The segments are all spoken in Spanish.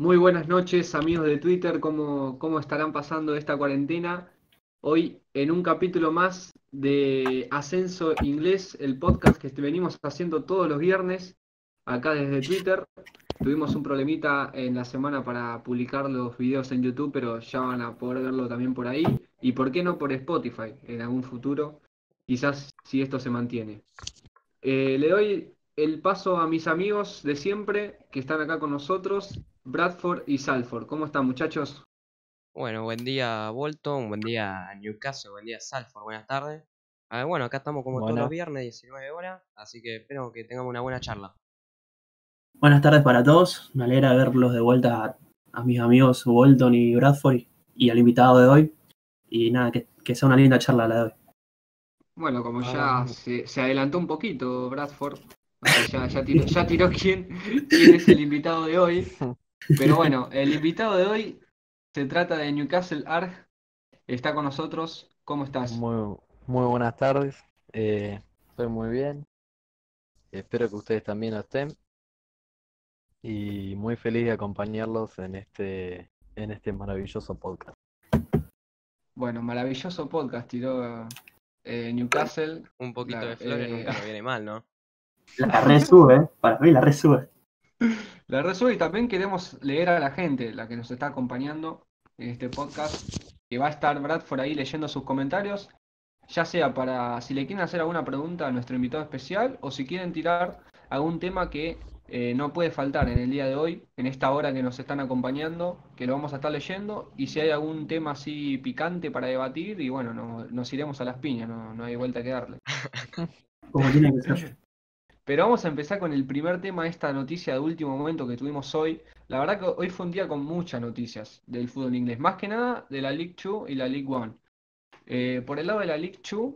Muy buenas noches, amigos de Twitter. ¿Cómo, cómo estarán pasando esta cuarentena? Hoy en un capítulo más de Ascenso Inglés, el podcast que venimos haciendo todos los viernes acá desde Twitter. Tuvimos un problemita en la semana para publicar los videos en YouTube, pero ya van a poder verlo también por ahí. Y por qué no por Spotify en algún futuro, quizás si esto se mantiene. Eh, le doy el paso a mis amigos de siempre que están acá con nosotros, Bradford y Salford. ¿Cómo están muchachos? Bueno, buen día Bolton, buen día Newcastle, buen día Salford, buenas tardes. Ah, bueno, acá estamos como todos los viernes, 19 horas, así que espero que tengamos una buena charla. Buenas tardes para todos, me alegra verlos de vuelta a, mis amigos Bolton y Bradford y al invitado de hoy. Y nada, que, sea una linda charla la de hoy. Bueno, como ya se, se, adelantó un poquito Bradford, ya, tiró, quién, es el invitado de hoy. Pero bueno, el invitado de hoy se trata de Newcastle Arg. Está con nosotros. ¿Cómo estás? Muy, muy buenas tardes. Eh, estoy muy bien. Espero que ustedes también lo estén. Y muy feliz de acompañarlos en este, en este maravilloso podcast. Bueno, maravilloso podcast tiró eh, Newcastle. Un poquito de flores nunca me viene mal, ¿no? La resube, para mí la resube. La resube y también queremos leer a la gente, la que nos está acompañando en este podcast, que va a estar Bradford ahí leyendo sus comentarios, ya sea para si le quieren hacer alguna pregunta a nuestro invitado especial o si quieren tirar algún tema que eh, no puede faltar en el día de hoy, en esta hora que nos están acompañando, que lo vamos a estar leyendo, y si hay algún tema así picante para debatir, y bueno, nos iremos a las piñas, no, no hay vuelta que darle. Como tiene que ser. Pero vamos a empezar con el primer tema esta noticia de último momento que tuvimos hoy. La verdad que hoy fue un día con muchas noticias del fútbol inglés, más que nada de la League 2 y la League 1. Eh, por el lado de la League 2,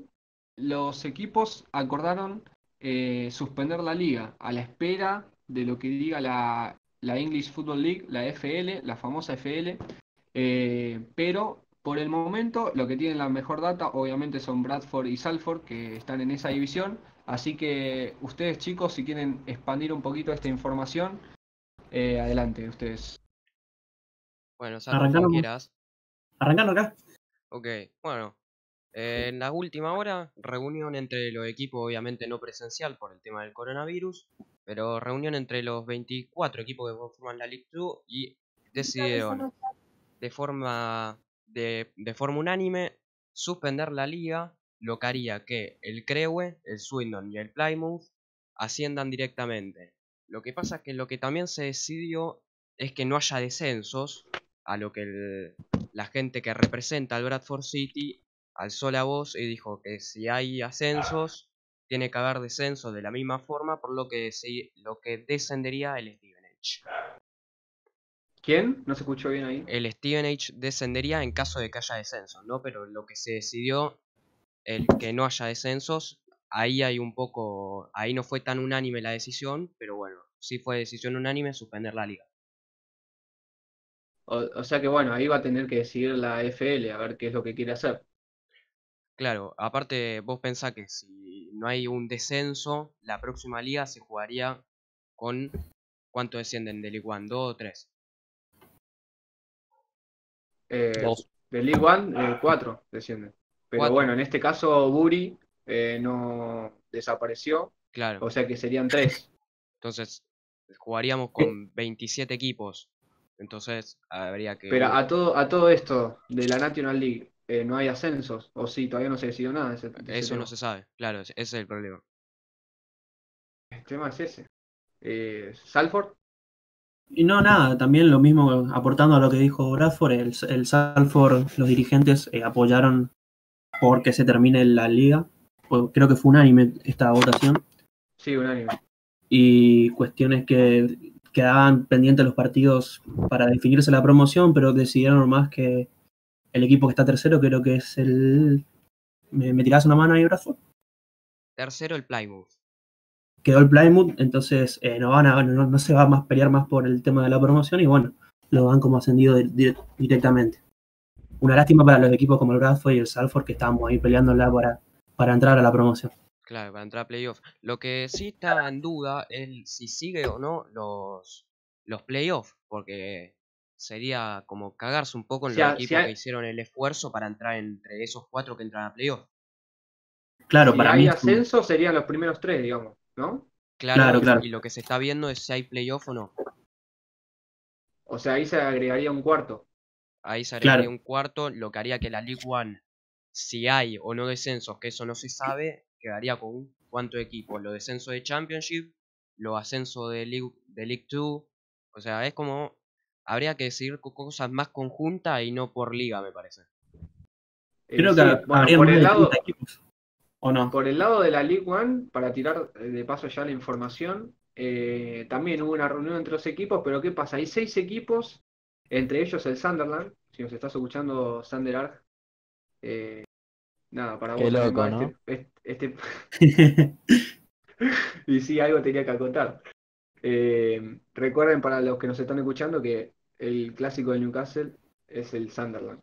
los equipos acordaron eh, suspender la liga a la espera de lo que diga la, English Football League, la FL, la famosa FL. Eh, pero por el momento, lo que tienen la mejor data, obviamente, son Bradford y Salford, que están en esa división. Así que ustedes chicos, si quieren expandir un poquito esta información, eh, adelante, ustedes. Bueno, Arrancando quieras. Arrancando acá. Ok, bueno. en la última hora, reunión entre los equipos, obviamente no presencial por el tema del coronavirus, pero reunión entre los 24 equipos que forman la League 2 y decidieron de forma, de, de forma unánime suspender la liga lo que haría que el Crewe, el Swindon y el Plymouth asciendan directamente. Lo que pasa es que lo que también se decidió es que no haya descensos, a lo que la gente que representa al Bradford City alzó la voz y dijo que si hay ascensos, tiene que haber descensos de la misma forma, por lo que, lo que descendería el Stevenage. ¿Quién? ¿No se escuchó bien ahí? El Stevenage descendería en caso de que haya descensos, ¿no? Pero lo que se decidió el que no haya descensos, ahí hay un poco, ahí no fue tan unánime la decisión, pero bueno, sí fue decisión unánime suspender la liga. O, sea que bueno, ahí va a tener que decidir la FL a ver qué es lo que quiere hacer. Claro, aparte vos pensás que si no hay un descenso, la próxima liga se jugaría con ¿cuánto descienden de League One? ¿Dos o tres? Eh, De League One, eh, cuatro descienden. Pero bueno, en este caso Buri eh, no desapareció. Claro. O sea que serían tres. Entonces, jugaríamos con 27 equipos. Entonces, habría que. Pero a todo, a todo esto de la National League, eh, ¿no hay ascensos? ¿O sí? Todavía no se decidió nada. Eso no se sabe, claro, ese es el problema. El tema es ese. Eh, ¿Salford? Y no, nada, también lo mismo, aportando a lo que dijo Bradford, el, el Salford, los dirigentes apoyaron porque se termine la liga. Creo que fue unánime esta votación. Sí, unánime. Y cuestiones que quedaban pendientes los partidos para definirse la promoción, pero decidieron más que el equipo que está tercero, creo que es el. ¿Me, me tirás una mano ahí, brazo? Tercero el Plymouth. Quedó el Plymouth, entonces eh, no, van a, no, se va a más pelear más por el tema de la promoción y bueno, lo van como ascendido directamente una lástima para los equipos como el Bradford y el Salford que estábamos ahí peleándola para, para entrar a la promoción. Claro, para entrar a playoff. Lo que sí está en duda es si sigue o no los, los playoffs, porque sería como cagarse un poco en Si a- los si equipos hay- que hicieron el esfuerzo para entrar entre esos cuatro que entran a playoffs. Claro, si para hay mí. es ascenso serían los primeros tres, digamos, ¿no? Claro, Claro, y- claro. y lo que se está viendo es si hay playoff o no. O sea, ahí se agregaría un cuarto. Ahí se Claro. un cuarto, lo que haría que la League One, si hay o no descensos, que eso no se sabe, quedaría con cuántos equipos, los descensos de Championship, los ascensos de League, de League 2, o sea, es como, habría que decidir co- cosas más conjuntas y no por liga, me parece. Eh, Creo sí, que bueno, por el lado, 30 equipos. ¿O no? por el lado de la League One, para tirar eh, de paso ya la información, eh, también hubo una reunión entre los equipos, pero ¿qué pasa? Hay seis equipos, entre ellos el Sunderland, si nos estás escuchando, Sander Arg, eh, nada, para Qué vos loco, va ¿no? este, este- y sí, algo tenía que acotar. Eh, recuerden para los que nos están escuchando que el clásico de Newcastle es el Sunderland.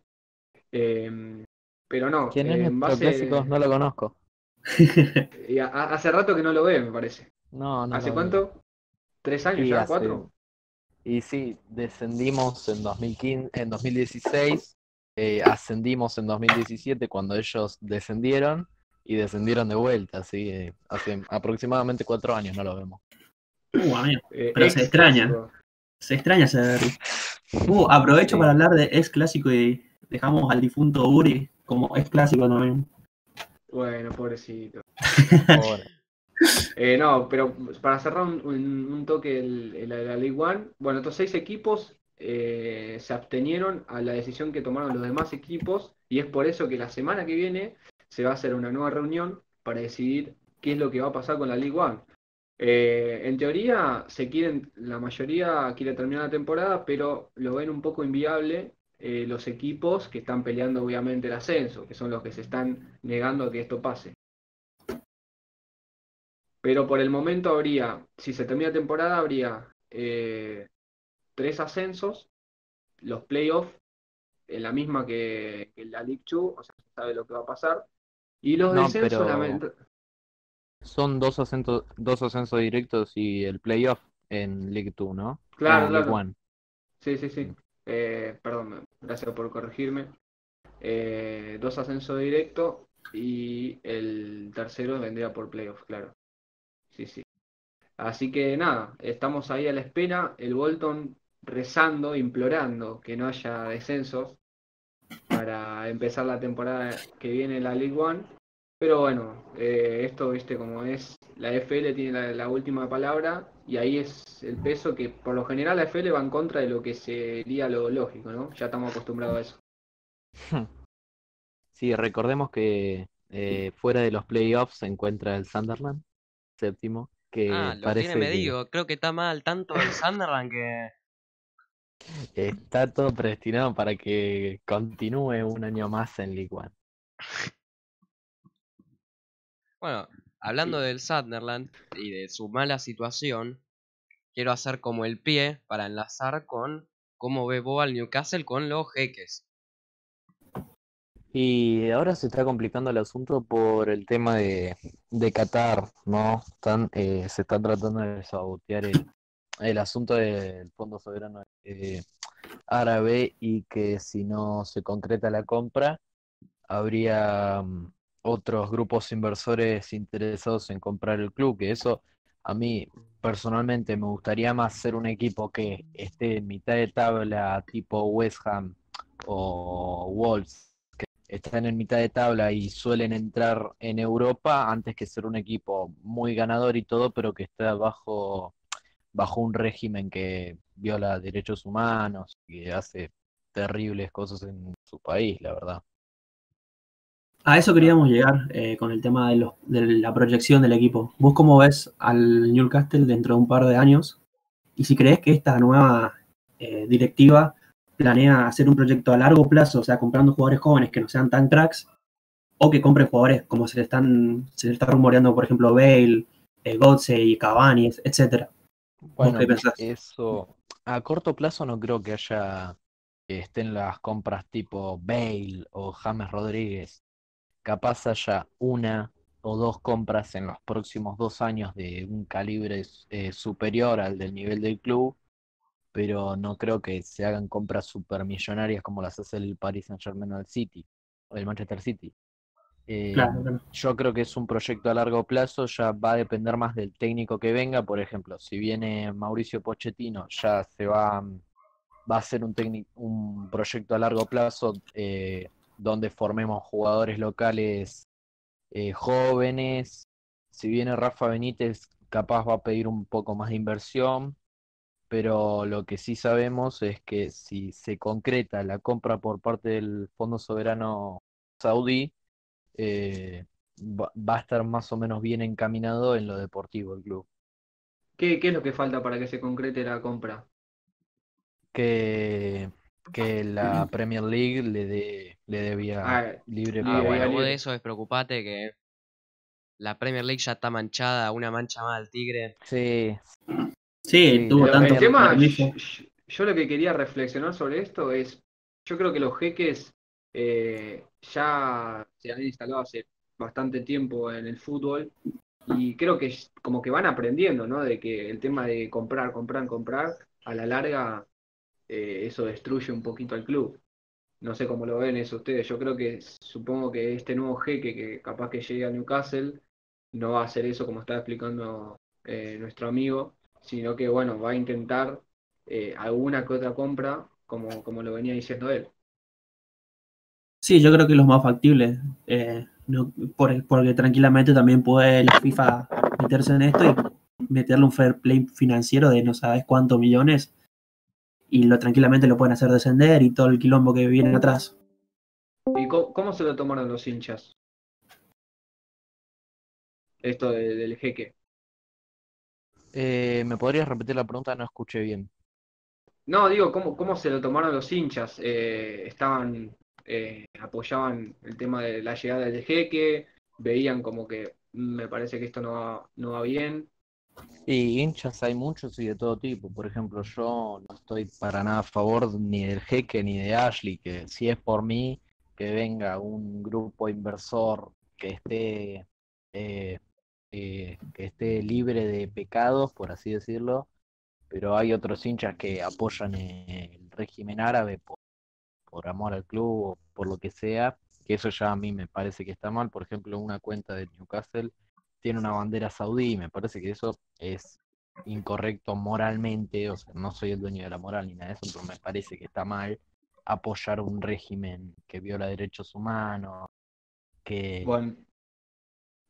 Eh, pero no, ¿Quién es en base- clásico? No lo conozco. y a- a- hace rato que no lo ve, me parece. No, no ¿Hace cuánto? ¿Tres años Sí, ya? ¿Cuatro? Y sí, descendimos en 2015, en 2016, eh, ascendimos en 2017 cuando ellos descendieron y descendieron de vuelta, así hace aproximadamente cuatro años no lo vemos. Uh, amigo. Eh, Pero se ex extraña. Se extraña ese. Uh, aprovecho Sí. para hablar de ex clásico y dejamos al difunto Uri como ex clásico también. Bueno, pobrecito. Ahora, Eh, no, pero para cerrar un, un- un toque la League One, bueno, estos seis equipos eh, se abstenieron a la decisión que tomaron los demás equipos y es por eso que la semana que viene se va a hacer una nueva reunión para decidir qué es lo que va a pasar con la League One. Eh, en teoría, se quieren, la mayoría quiere terminar la temporada, pero lo ven un poco inviable eh, los equipos que están peleando obviamente el ascenso, que son los que se están negando a que esto pase. Pero por el momento habría, si se termina la temporada, habría eh, tres ascensos, los playoffs, en la misma que, que la League 2, o sea, se sabe lo que va a pasar. Y los No, descensos, pero- son dos ascensos, dos ascensos directos y el playoff en League 2, ¿no? Claro, En claro. One. Sí, sí, sí. Eh, perdón, gracias por corregirme. Eh, dos ascensos directos y el tercero vendría por playoff, claro. Sí, sí. Así que nada, estamos ahí a la espera. El Bolton rezando, implorando que no haya descensos para empezar la temporada que viene en la League One. Pero bueno, eh, esto, viste, como es, la FL tiene la, la última palabra y ahí es el peso que por lo general la FL va en contra de lo que sería lo lógico, ¿no? Ya estamos acostumbrados a eso. Sí, recordemos que eh, fuera de los playoffs se encuentra el Sunderland, séptimo, que ah, lo parece tiene que medido, creo que está mal tanto el Sunderland que... está todo predestinado para que continúe un año más en League One. Bueno, hablando del Sunderland y de su mala situación, quiero hacer como el pie para enlazar con cómo ve Bob al Newcastle con los jeques. Y ahora se está complicando el asunto por el tema de, de Qatar, ¿no? Están, eh, se está tratando de sabotear el, el asunto del Fondo Soberano eh, Árabe y que si no se concreta la compra, habría mm, otros grupos inversores interesados en comprar el club, que eso a mí personalmente me gustaría más ser un equipo que esté en mitad de tabla tipo West Ham o Wolves están en mitad de tabla y suelen entrar en Europa antes que ser un equipo muy ganador y todo, pero que está bajo, bajo un régimen que viola derechos humanos y hace terribles cosas en su país, la verdad. A eso queríamos llegar eh, con el tema de, los- de la proyección del equipo. ¿Vos cómo ves al Newcastle dentro de un par de años? Y si crees que esta nueva eh, directiva planea hacer un proyecto a largo plazo, o sea, comprando jugadores jóvenes que no sean tan cracks, o que compren jugadores como se le están, se le está rumoreando, por ejemplo, Bale, eh, y Cavani, etcétera. Bueno, eso a corto plazo no creo que haya que estén las compras tipo Bale o James Rodríguez. Capaz haya una o dos compras en los próximos dos años de un calibre eh, superior al del nivel del club pero no creo que se hagan compras supermillonarias como las hace el Paris Saint-Germain o el City, o el Manchester City. Eh, Claro, claro. yo creo que es un proyecto a largo plazo, ya va a depender más del técnico que venga. Por ejemplo, si viene Mauricio Pochettino, ya se va, va a ser un, un proyecto a largo plazo eh, donde formemos jugadores locales eh, jóvenes. Si viene Rafa Benítez, capaz va a pedir un poco más de inversión, pero lo que sí sabemos es que si se concreta la compra por parte del Fondo Soberano Saudí, eh, va, va a estar más o menos bien encaminado en lo deportivo el club. ¿Qué, qué es lo que falta para que se concrete la compra? Que, que la Premier League le dé le dé vía Ah, libre Ah, bueno, vos libre. de eso despreocupate que la Premier League ya está manchada, una mancha más al Tigre. Sí, Sí, tuvo Pero tanto el tema, yo, yo lo que quería reflexionar sobre esto es, yo creo que los jeques eh, ya se han instalado hace bastante tiempo en el fútbol y creo que como que van aprendiendo, ¿no? De que el tema de comprar, comprar, comprar, a la larga eh, eso destruye un poquito al club. No sé cómo lo ven eso ustedes. Yo creo que supongo que este nuevo jeque que capaz que llegue a Newcastle no va a hacer eso como estaba explicando eh, nuestro amigo, sino que bueno, va a intentar eh, alguna que otra compra, como, como lo venía diciendo él. Sí, yo creo que es lo más factible. eh, no- por- porque tranquilamente también puede la FIFA meterse en esto y meterle un fair play financiero de no sabes cuántos millones y lo tranquilamente lo pueden hacer descender y todo el quilombo que viene atrás. ¿Y cómo, cómo se lo tomaron los hinchas? Esto de- del jeque. Eh, ¿me podrías repetir la pregunta? No escuché bien. No, digo, ¿cómo, cómo se lo tomaron los hinchas? Eh, estaban, eh, apoyaban el tema de la llegada del jeque, veían como que "Mm, me parece que esto no va, no va bien. Y hinchas hay muchos y de todo tipo. Por ejemplo, yo no estoy para nada a favor ni del jeque ni de Ashley, que si es por mí, que venga un grupo inversor que esté, eh, eh, que esté libre de pecados, por así decirlo, pero hay otros hinchas que apoyan eh, el régimen árabe por, por amor al club o por lo que sea, que eso ya a mí me parece que está mal. Por ejemplo, una cuenta de Newcastle tiene una bandera saudí y me parece que eso es incorrecto moralmente, o sea, no soy el dueño de la moral ni nada de eso, pero me parece que está mal apoyar un régimen que viola derechos humanos, que...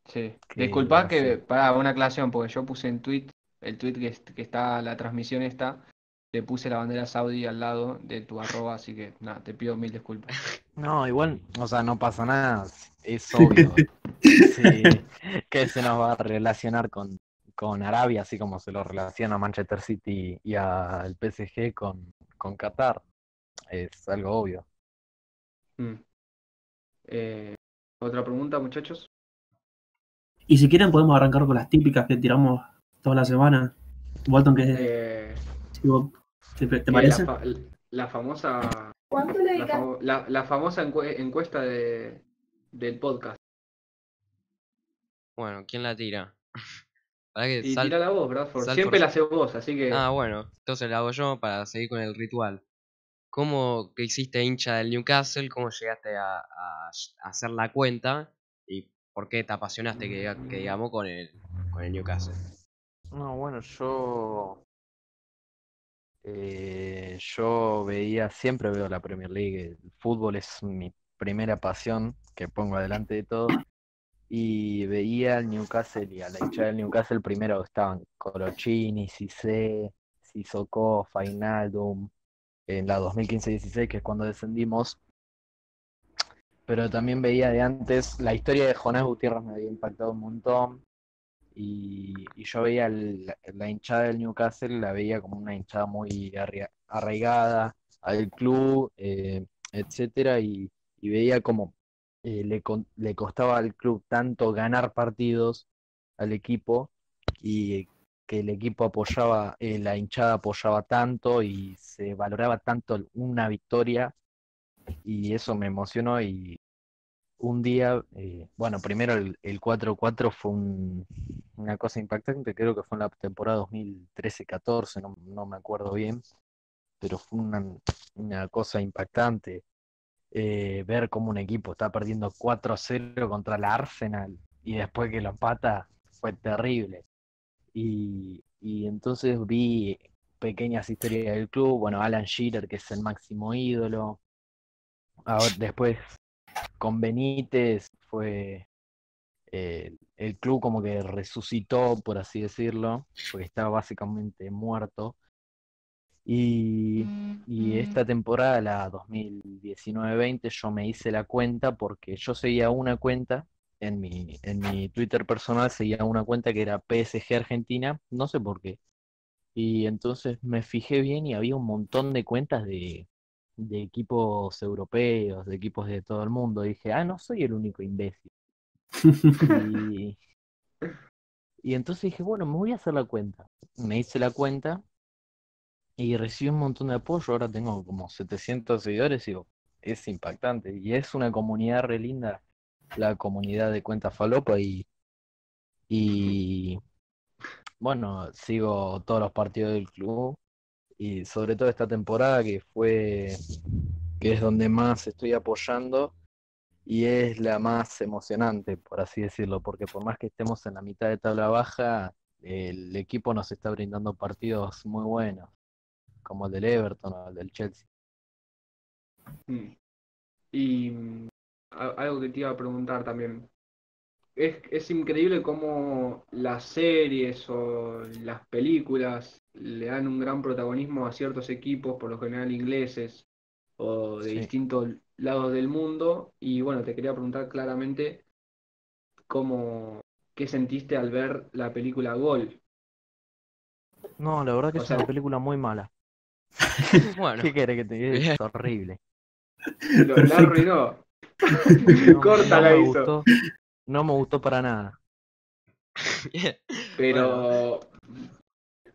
sí. que Disculpa que, para una aclaración, porque yo puse en tweet, el tweet que, est- que está, la transmisión está, le puse la bandera saudí al lado de tu arroba, así que nada, te pido mil disculpas. No, igual, o sea, no pasa nada, es obvio sí, que se nos va a relacionar con, con Arabia, así como se lo relaciona a Manchester City y al PSG con, con Qatar, es algo obvio. Mm. Eh, ¿otra pregunta, muchachos? Y si quieren podemos arrancar con las típicas que tiramos toda la semana. Walton, que Eh, ¿te, te que parece? La, fa- la famosa, ¿Cuánto le la, la- la famosa encue- encuesta de, del podcast. Bueno, ¿quién la tira? Para que Y sal- tira la voz, Bradford. sal Siempre por- la hace vos, así que Ah, bueno, entonces la hago yo para seguir con el ritual. ¿Cómo que hiciste hincha del Newcastle? ¿Cómo llegaste a, a- a hacer la cuenta? ¿Y por qué te apasionaste, que digamos, con el, con el Newcastle? No, bueno, yo eh, yo veía, siempre veo la Premier League, el fútbol es mi primera pasión que pongo adelante de todo. Y veía al Newcastle y a la hinchada del Newcastle primero estaban Colochini, Cissé, Sissoko, Fainaldum, en la 2015-16, que es cuando descendimos. Pero también veía de antes, la historia de Jonás Gutiérrez me había impactado un montón y, yo veía la, hinchada del Newcastle, la veía como una hinchada muy arraigada al club, eh, etcétera, y, veía como eh, le, le costaba al club tanto ganar partidos al equipo y que el equipo apoyaba, eh, la hinchada apoyaba tanto y se valoraba tanto una victoria y eso me emocionó y un día, eh, bueno, primero el, el 4-4 fue un- una cosa impactante, creo que fue en la temporada 2013-14, no, no me acuerdo bien, pero fue una, cosa impactante. Eh, ver cómo un equipo está perdiendo 4-0 contra el Arsenal y después que lo empata fue terrible. Y, y entonces vi pequeñas historias del club, bueno, Alan Shearer, que es el máximo ídolo. Ahora, después con Benítez fue eh, el club como que resucitó, por así decirlo, porque estaba básicamente muerto. Y, y esta temporada, la 2019-20, yo me hice la cuenta porque yo seguía una cuenta en mi, en mi Twitter personal, seguía una cuenta que era PSG Argentina, no sé por qué. Y entonces me fijé bien y había un montón de cuentas de, de equipos europeos, de equipos de todo el mundo. Y dije, ah, no soy el único imbécil. Y, y entonces dije, bueno, me voy a hacer la cuenta. Me hice la cuenta y recibí un montón de apoyo. Ahora tengo como 700 seguidores y digo, es impactante. Y es una comunidad re linda, la comunidad de Cuenta Falopa. Y, y bueno, sigo todos los partidos del club. Y sobre todo esta temporada que fue, que es donde más estoy apoyando y es la más emocionante, por así decirlo, porque por más que estemos en la mitad de tabla baja, el equipo nos está brindando partidos muy buenos, como el del Everton o el del Chelsea. Mm. Y mm, algo que te iba a preguntar también. Es, es increíble cómo las series o las películas le dan un gran protagonismo a ciertos equipos, por lo general ingleses o de Sí. distintos lados del mundo. Y bueno, te quería preguntar claramente cómo, qué sentiste al ver la película Gol. No, la verdad que O es sea- una película muy mala. Bueno, ¿Qué querés que te diga? Es horrible. Lo, la Perfecto. arruinó. No, Corta no la hizo. gustó, no me gustó para nada. Pero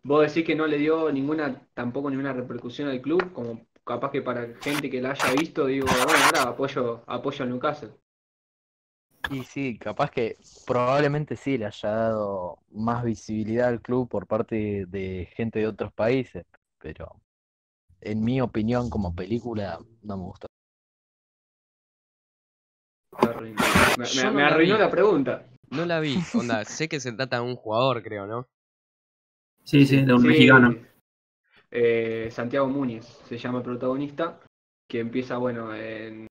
vos decís que no le dio ninguna, tampoco ninguna repercusión al club, como capaz que para gente que la haya visto, digo, bueno, ahora apoyo, apoyo al Newcastle. Y sí, capaz que probablemente sí le haya dado más visibilidad al club por parte de gente de otros países, pero en mi opinión como película no me gustó. Me no me arruinó vi. la pregunta. no la vi. Onda, sé que se trata de un jugador, creo, ¿no? Sí, sí, de un Sí, mexicano. eh, Santiago Múñez se llama el protagonista, que empieza, bueno, en,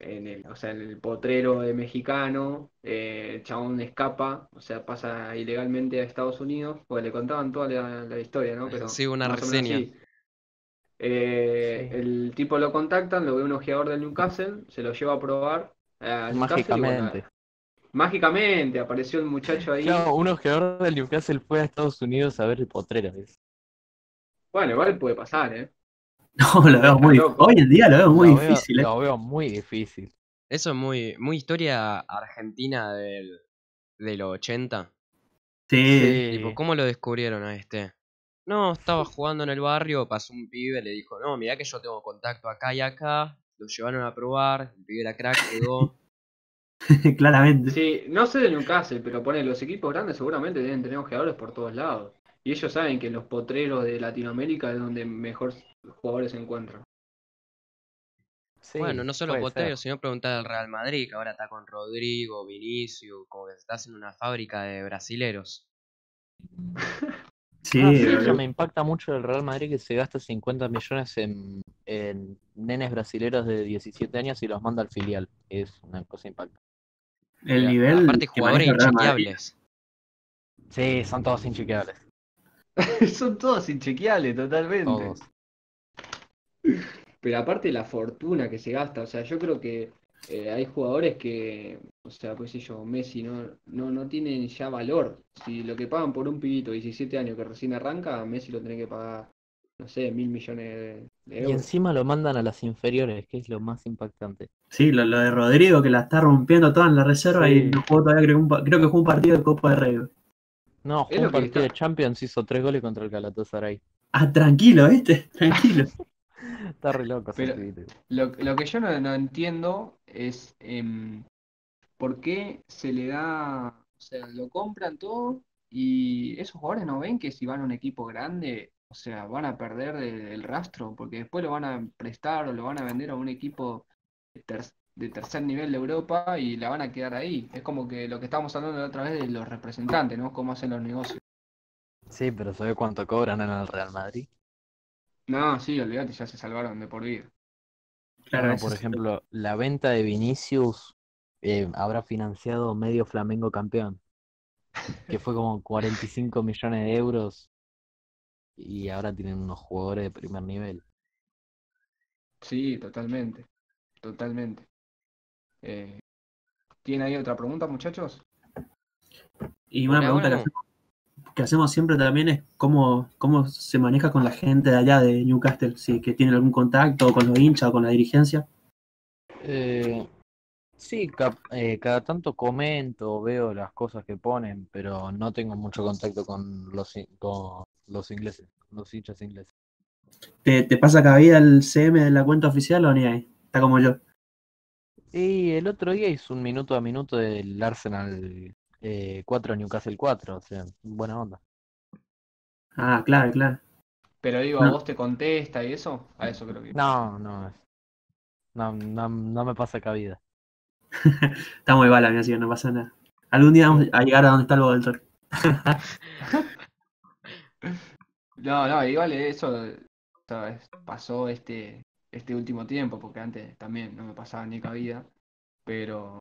en el, o sea, en el potrero de mexicano, eh, el chabón escapa, o sea, pasa ilegalmente a Estados Unidos, porque le contaban toda la, la historia, ¿no? Pero Sí, una reseña. así. Eh, Sí. El tipo lo contactan, lo ve un ojeador del Newcastle, se lo lleva a probar eh, bueno, Mágicamente. mágicamente apareció el muchacho ahí. Claro, un ojeador del Newcastle fue a Estados Unidos a ver el potrero. ¿ves? Bueno, igual puede pasar, ¿eh? No, lo veo muy. Hoy en día lo veo muy Lo veo- difícil, ¿eh? Lo veo muy difícil. Eso es muy, muy historia argentina del, de los 80. Sí, Tipo, ¿cómo lo descubrieron a este? No, estaba jugando en el barrio, pasó un pibe, le dijo, no, mirá que yo tengo contacto acá y acá. Lo llevaron a probar, el pibe era crack, quedó. claramente. Sí, no sé del Newcastle, pero pone los equipos grandes seguramente deben tener ojeadores por todos lados. Y ellos saben que en los potreros de Latinoamérica es donde mejor jugadores se encuentran. Sí, bueno, no solo ser. sino preguntar al Real Madrid, que ahora está con Rodrigo, Vinicius, como que se está haciendo una fábrica de brasileros. Sí, Ah, sí, pero- eso me impacta mucho el Real Madrid que se gasta 50 millones en, en nenes brasileros de 17 años y los manda al filial. Es una cosa impactante. el nivel. Aparte, jugadores inchequeables. Sí, son todos inchequeables. Son todos inchequeables totalmente. Todos. Pero aparte la fortuna que se gasta, o sea, yo creo que eh, hay jugadores que, o sea, pues sé yo, Messi no, no, no tienen ya valor. Si lo que pagan por un pibito de 17 años que recién arranca, Messi lo tiene que pagar, no sé, mil millones de, de Y euros. encima lo mandan a las inferiores, que es lo más impactante. Sí, lo, lo de Rodrigo que la está rompiendo toda en la reserva y no jugó todavía, creo, un creo que fue un partido de Copa de Rey. No, jugó un partido está- de Champions, hizo tres goles contra el Galatasaray. Ah, tranquilo, ¿viste? Tranquilo. Está re loco Pero-. Lo, lo que yo no, no entiendo es em, por qué se le da, o sea, lo compran todo y esos jugadores no ven que si van a un equipo grande O sea, van a perder el, el rastro porque después lo van a prestar o lo van a vender a un equipo de, ter- de tercer nivel de Europa y la van a quedar ahí. Es como que lo que estábamos hablando la otra vez de los representantes, ¿no? Cómo hacen los negocios. Sí, pero ¿sabes cuánto cobran en el Real Madrid? No, sí, olvídate, ya se salvaron de por vida. Claro, Bueno, por es- ejemplo, la venta de Vinicius eh, habrá financiado medio Flamengo campeón, que fue como 45 millones de euros y ahora tienen unos jugadores de primer nivel. Sí, totalmente. Totalmente. Eh, ¿tiene ahí otra pregunta, muchachos? Y una Por pregunta que ahora no. hacemos, que hacemos siempre también es cómo, cómo se maneja con la gente de allá de Newcastle, si que tiene algún contacto con los hinchas o con la dirigencia. Eh, sí, cap- eh, cada tanto comento, veo las cosas que ponen, pero no tengo mucho contacto con los, con los ingleses, los hinchas ingleses. ¿Te, te pasa cada día el CM de la cuenta oficial o ni ahí? Está como yo. Y el otro día hizo un minuto a minuto del Arsenal eh, 4 Newcastle 4, o sea, buena onda. Ah, claro, claro. Pero digo, ¿a No. vos te contesta y eso? A eso creo que. No, no, no, no, no me pasa cabida. Está muy bala, así que no pasa nada. Algún día vamos a llegar a donde está el Voltor. No, no, igual eso, ¿sabes? Pasó este, este último tiempo, porque antes también no me pasaba ni cabida, pero,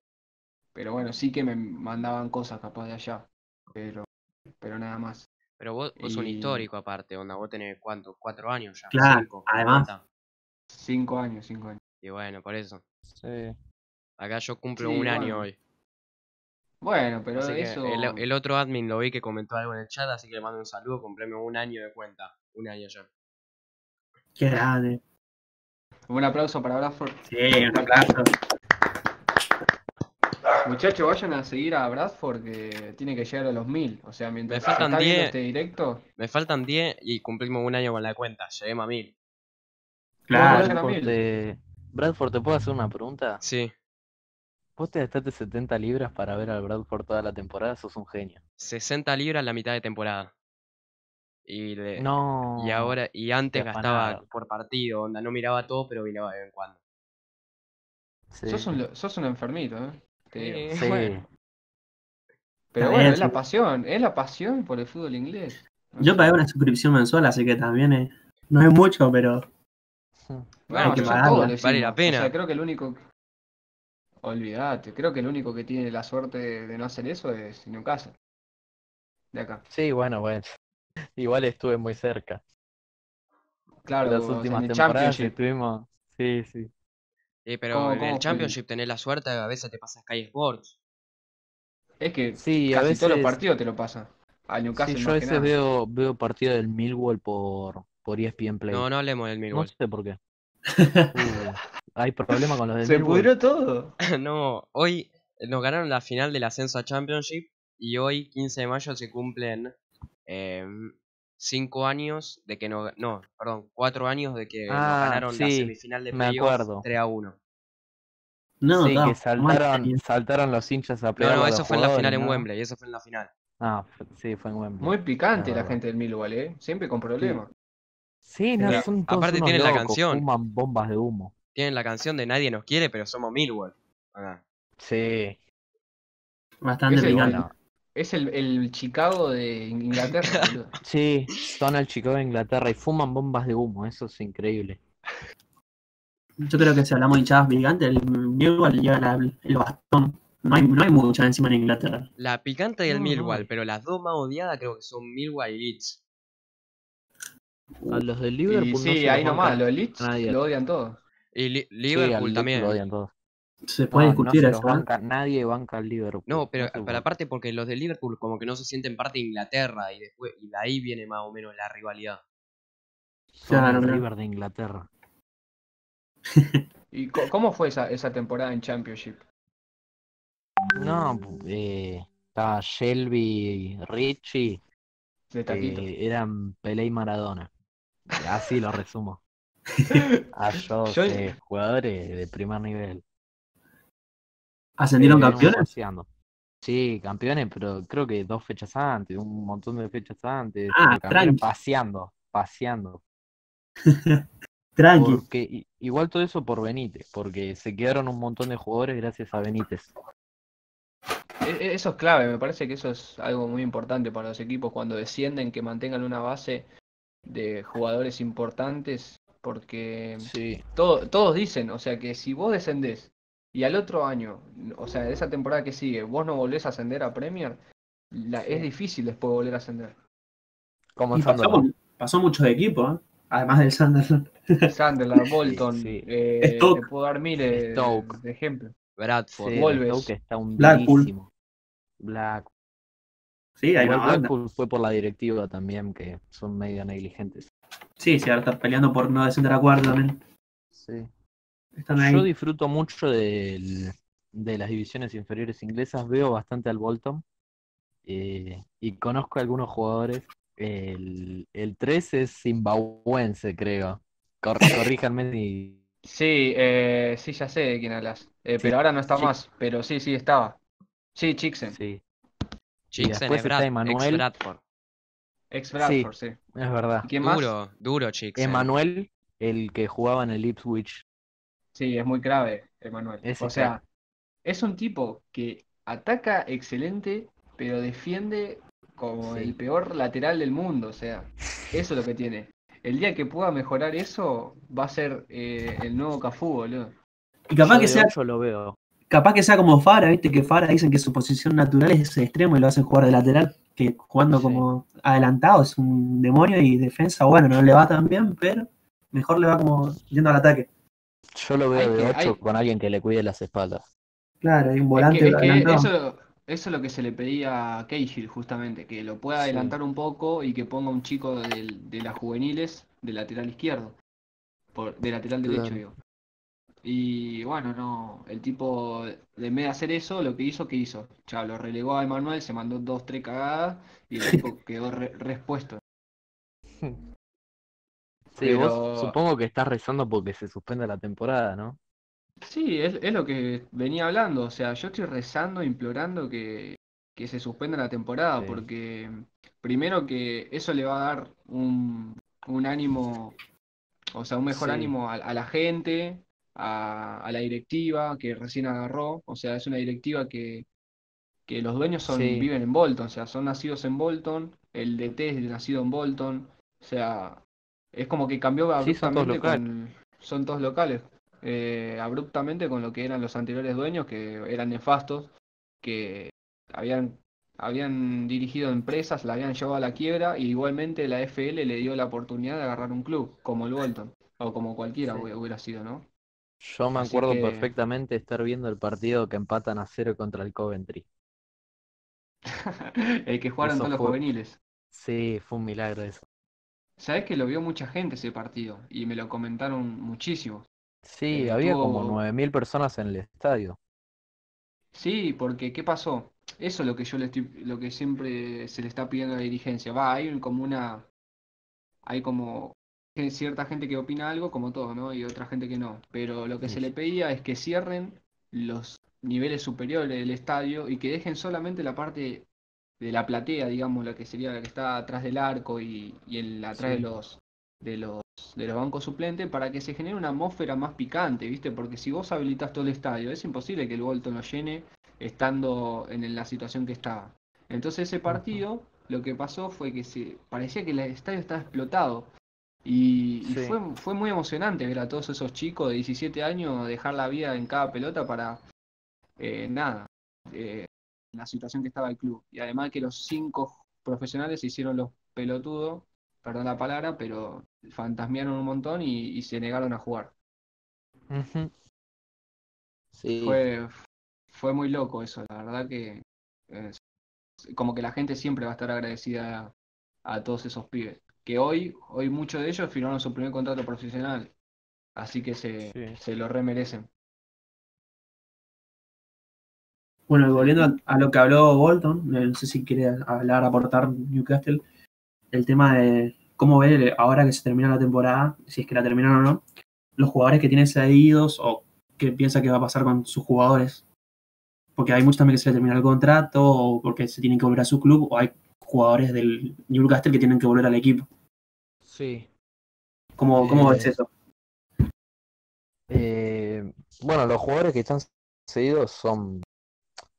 pero bueno, sí que me mandaban cosas capaz de allá, pero, pero nada más. Pero vos, vos sos un histórico aparte, onda, vos tenés cuánto, cuatro años ya, Claro, cinco, además. cuenta. Cinco años, cinco años. Y bueno, por eso. Sí. Acá yo cumplo Sí, un año bueno. hoy. Bueno, pero Así eso, el, el otro admin lo vi que comentó algo en el chat, así que le mando un saludo, cumpleme un año de cuenta. Un año ya. Qué grande. un aplauso para Bradford. Sí, un aplauso. Muchachos, vayan a seguir a Bradford que tiene que llegar a los mil. O sea, mientras Me faltan está viendo 10. este directo, Me faltan 10 y cumplimos un año con la cuenta. Lleguemos a 1000. Claro. a Bradford, mil. te... Bradford, ¿te puedo hacer una pregunta? Sí, Vos te gastaste 70 libras para ver al Bradford toda la temporada, sos un genio. 60 libras la mitad de temporada. Y, le- No. y ahora, y antes gastaba por partido, onda, no miraba todo, pero miraba de vez en cuando. Sí. sos un, sos un enfermito, ¿eh? Eh, Sí. bueno, Pero bueno, es la pasión, es la pasión por el fútbol inglés. No Yo pagué una suscripción mensual, así que también es- no es mucho, pero No, hay que pagarla. todo Vale le la pena. O sea, creo que el único. Olvídate, creo que el único que tiene la suerte de, no hacer eso es Newcastle. De acá. Sí, bueno, bueno. Igual estuve muy cerca. Claro, Las o sea, últimas en el temporadas estuvimos. Sí, sí. Eh, pero ¿Cómo- en cómo el fue? Championship tenés la suerte, a veces te pasa Sky Sports. Es que Sí, a casi todos los veces. partidos te lo pasa. A Sí, Newcastle yo más a que veces nada. veo, veo partido del Millwall por, por ESPN Play. No, no hablemos del No Millwall. sé por qué. Uh, hay problema con los del Se Millwall. pudrió todo. no, hoy nos ganaron la final del ascenso a Championship y hoy, 15 de mayo, se cumplen 5 años de que no, no, perdón, 4 años de que nos Ah, ganaron la semifinal de playoff acuerdo. 3 a 1. no, Sí, está que saltaron, los hinchas a No, pegar no, a eso fue en la final en ¿no? Wembley, eso fue en la final. Ah, sí, fue en Wembley. Muy picante la gente del Millwall, ¿eh? Siempre con problemas. Sí, no, Pero son todos aparte unos tienen la canción. fuman bombas de humo. Tienen la canción de Nadie nos quiere, pero somos Millwall. Ah, Sí, Bastante picante. Es el, el Chicago de Inglaterra, boludo. Sí, son el Chicago de Inglaterra y fuman bombas de humo, eso es increíble. Yo creo que si hablamos de hinchadas picantes, el Newell lleva la- el bastón. No hay, no hay mucha encima en Inglaterra. La picante del No, Millwall, no. pero las dos más odiadas creo que son Millwall y Leeds. A los del Liverpool Y no sí, ahí nomás, los Leeds lo odian todos. Y Li- Liverpool también. lo odian todos. Se puede No, no discutir se eso. los ¿eh? banca, nadie banca al Liverpool. No, pero, aparte porque los de Liverpool como que no se sienten parte de Inglaterra y después y de ahí viene más o menos la rivalidad. Son Claro, el. River de Inglaterra. ¿Y cómo fue esa, esa temporada en Championship? No, eh, estaba Shelby, Richie, De taquito. eh, eran Pelé y Maradona. Así lo resumo. A yo, jugadores de primer nivel. ¿Ascendieron Eh, campeones? Sí, campeones, pero creo que dos fechas antes, un montón de fechas antes. Ah, tranqui. paseando, paseando. Tranqui. Porque igual todo eso por Benítez, porque se quedaron un montón de jugadores gracias a Benítez. E- e- Eso es clave, me parece que eso es algo muy importante para los equipos cuando descienden, que mantengan una base de jugadores importantes, porque Sí, todo- todos dicen, o sea, que si vos descendés y al otro año, o sea, esa temporada que sigue, vos no volvés a ascender a Premier, la- es difícil después volver a ascender. como Y pasó, pasó muchos equipos, ¿eh? además del Sunderland. Sunderland, Bolton, sí. eh, Stoke. te puedo dar miles Stoke. de ejemplos. Bradford. Sí, Wolves. Stoke está Blackpool. hundidísimo. Black. Sí, hay. Blackpool fue por la directiva también, que son medio negligentes. Sí, sí, ahora están peleando por no descender a cuarto también. Sí. Están ahí. Yo disfruto mucho del- de las divisiones inferiores inglesas, veo bastante al Bolton eh, y conozco a algunos jugadores. El, el 3 es zimbabuense, creo. Cor- corríjanme si. Sí, eh, sí, ya sé de quién hablas, Eh, Sí, pero ahora no está más, pero sí, sí, estaba. Sí, Chixen, Sí, después es está Brad- Emanuel. ex Bradford. ex Bradford, sí. es verdad. ¿Y quién más? Duro, duro Chicksen. Emanuel, el que jugaba en el Ipswich. Sí, es muy grave, Emanuel. Ese O sea, es un tipo que ataca excelente, pero defiende como Sí. el peor lateral del mundo. O sea, eso es lo que tiene. El día que pueda mejorar eso, va a ser eh, el nuevo Cafú, boludo. Y capaz Yo que sea, ocho lo veo. capaz que sea como Fara, viste que Fara dicen que su posición natural es ese extremo y lo hacen jugar de lateral, que jugando Sí. como adelantado es un demonio y defensa, bueno, no le va tan bien, pero mejor le va como yendo al ataque. Yo lo veo Hay de que- 8 hay- con alguien que le cuide las espaldas. Claro, hay un Es volante que, es que eso, eso es lo que se le pedía a Cahill, justamente, que lo pueda Sí. adelantar un poco y que ponga un chico del- de, las juveniles de lateral izquierdo, por, de lateral derecho, Claro. digo. Y bueno, no, el tipo, de en vez de hacer eso, lo que hizo, ¿qué hizo? Chao, lo relegó a Emanuel, se mandó dos, tres cagadas y el tipo quedó re- respuesto. Sí, Pero- vos supongo que estás rezando porque se suspenda la temporada, ¿no? Sí, es, es lo que venía hablando. O sea, yo estoy rezando, implorando que, que se suspenda la temporada, Sí. porque primero que eso le va a dar un, un ánimo, o sea, un mejor Sí. ánimo a, a la gente, a, a la directiva que recién agarró. O sea, es una directiva que, que los dueños son, Sí. viven en Bolton, o sea, son nacidos en Bolton, el DT es nacido en Bolton, o sea, es como que cambió Sí, son todos abruptamente locales. con, son todos locales, eh, abruptamente con lo que eran los anteriores dueños, que eran nefastos, que habían, habían dirigido empresas, la habían llevado a la quiebra, y igualmente la FL le dio la oportunidad de agarrar un club, como el Bolton, o como cualquiera Sí. hubiera- sido, ¿no? Yo me Así acuerdo que- perfectamente estar viendo el partido que empatan a cero contra el Coventry. El que jugaron Eso todos los juveniles. Sí, fue un milagro eso. Sabes que lo vio mucha gente ese partido y me lo comentaron muchísimo. Sí, Eh, había como tuvo- 9.000 personas en el estadio. Sí, porque ¿qué pasó? Eso es lo que yo le estoy, lo que siempre se le está pidiendo a la dirigencia. Va, hay como una, hay como cierta gente que opina algo, como todo, ¿no? Y otra gente que no. Pero lo que Sí, se le pedía es que cierren los niveles superiores del estadio y que dejen solamente la parte de la platea, digamos, la que sería la que está atrás del arco y, y el, atrás de los de los de los bancos suplentes para que se genere una atmósfera más picante, ¿viste? Porque si vos habilitas todo el estadio, es imposible que el Bolton lo llene estando en la situación que estaba. Entonces ese partido, lo que pasó fue que se parecía que el estadio estaba explotado. Y, y fue, fue muy emocionante ver a todos esos chicos de 17 años dejar la vida en cada pelota para eh, nada, eh, la situación que estaba el club. Y además que los cinco profesionales se hicieron los pelotudos, perdón la palabra, pero fantasmearon un montón y, y se negaron a jugar. Sí, Fue, fue muy loco eso, la verdad que eh, como que la gente siempre va a estar agradecida a, a todos esos pibes. Que hoy, hoy muchos de ellos firmaron su primer contrato profesional, así que se, Sí. se lo remerecen. Bueno, volviendo a, a lo que habló Bolton, eh, no sé si quiere hablar, aportar Newcastle, el tema de cómo ve ahora que se termina la temporada, si es que la terminaron o no, los jugadores que tienen cedidos o qué piensa que va a pasar con sus jugadores. Porque hay muchos también que se les termina el contrato o porque se tienen que volver a su club o hay jugadores del Newcastle que tienen que volver al equipo. Sí. ¿Cómo, cómo Eh, ves eso? Eh, bueno, los jugadores que están cedidos son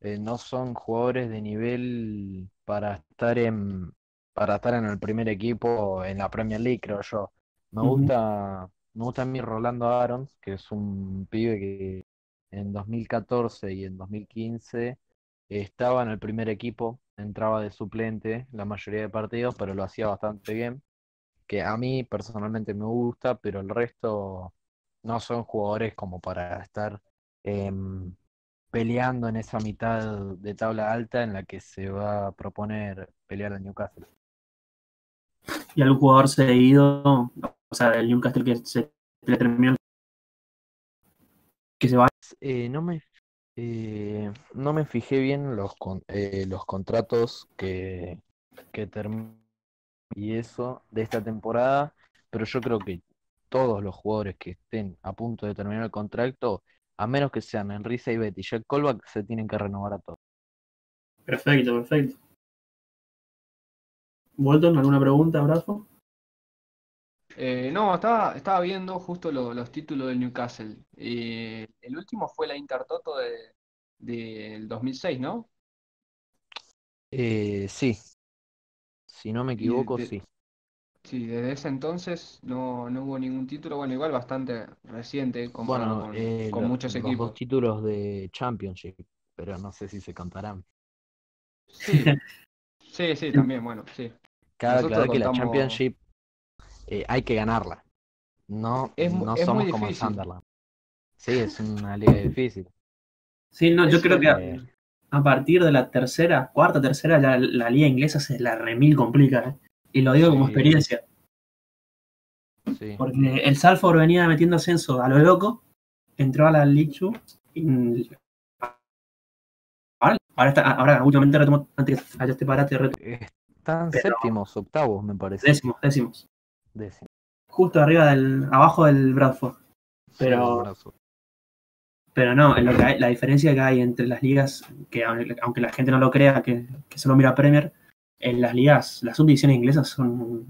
eh, no son jugadores de nivel para estar en para estar en el primer equipo en la Premier League, creo yo. Me gusta me gusta a mí Rolando Arons, que es un pibe que en 2014 y en 2015 estaba en el primer equipo, entraba de suplente la mayoría de partidos, pero lo hacía bastante bien. Que a mí personalmente me gusta, pero el resto no son jugadores como para estar em, peleando en esa mitad de tabla alta en la que se va a proponer pelear al Newcastle. ¿Y algún jugador seguido, o sea, del Newcastle que se le terminó que se va? Eh, no me eh, no me fijé bien los con- eh, los contratos que, que terminan y eso de esta temporada, pero yo creo que todos los jugadores que estén a punto de terminar el contrato, a menos que sean Henry Seibet y Jack Colback, se tienen que renovar a todos. Perfecto, perfecto. Walton, ¿alguna pregunta, abrazo? Eh, no, estaba, estaba viendo justo lo- los títulos del Newcastle. Eh, el último fue la Intertoto de, del 2006, ¿no? Eh, sí, si no me equivoco, de- sí. Sí, desde ese entonces no, no hubo ningún título. Bueno, igual bastante reciente comparado Bueno, con, eh, con muchos los equipos. dos títulos de Championship, pero no sé si se contarán. Sí, sí, sí, también, bueno, sí. Nosotros aclarar que la Championship eh, hay que ganarla. No, Es no es somos como el. Sunderland. Sí, es una liga difícil. Sí, no, yo Es creo que a, a partir de la tercera, cuarta, tercera, la, la liga inglesa se la remil complica, ¿eh? Y lo digo como Sí. experiencia, sí. porque el Salford venía metiendo ascenso a lo loco, entró a la Two y ahora, ahora, está, ahora últimamente retomó, antes que haya este parate, retomó Están Pero- séptimos, octavos, me parece. décimos, décimos. Décimos. Justo arriba del, abajo del Bradford. Pero-. Pero no, en lo que hay- la diferencia que hay entre las ligas, que aunque aunque la gente no lo crea, que, que solo mira Premier, en las ligas, las subdivisiones inglesas son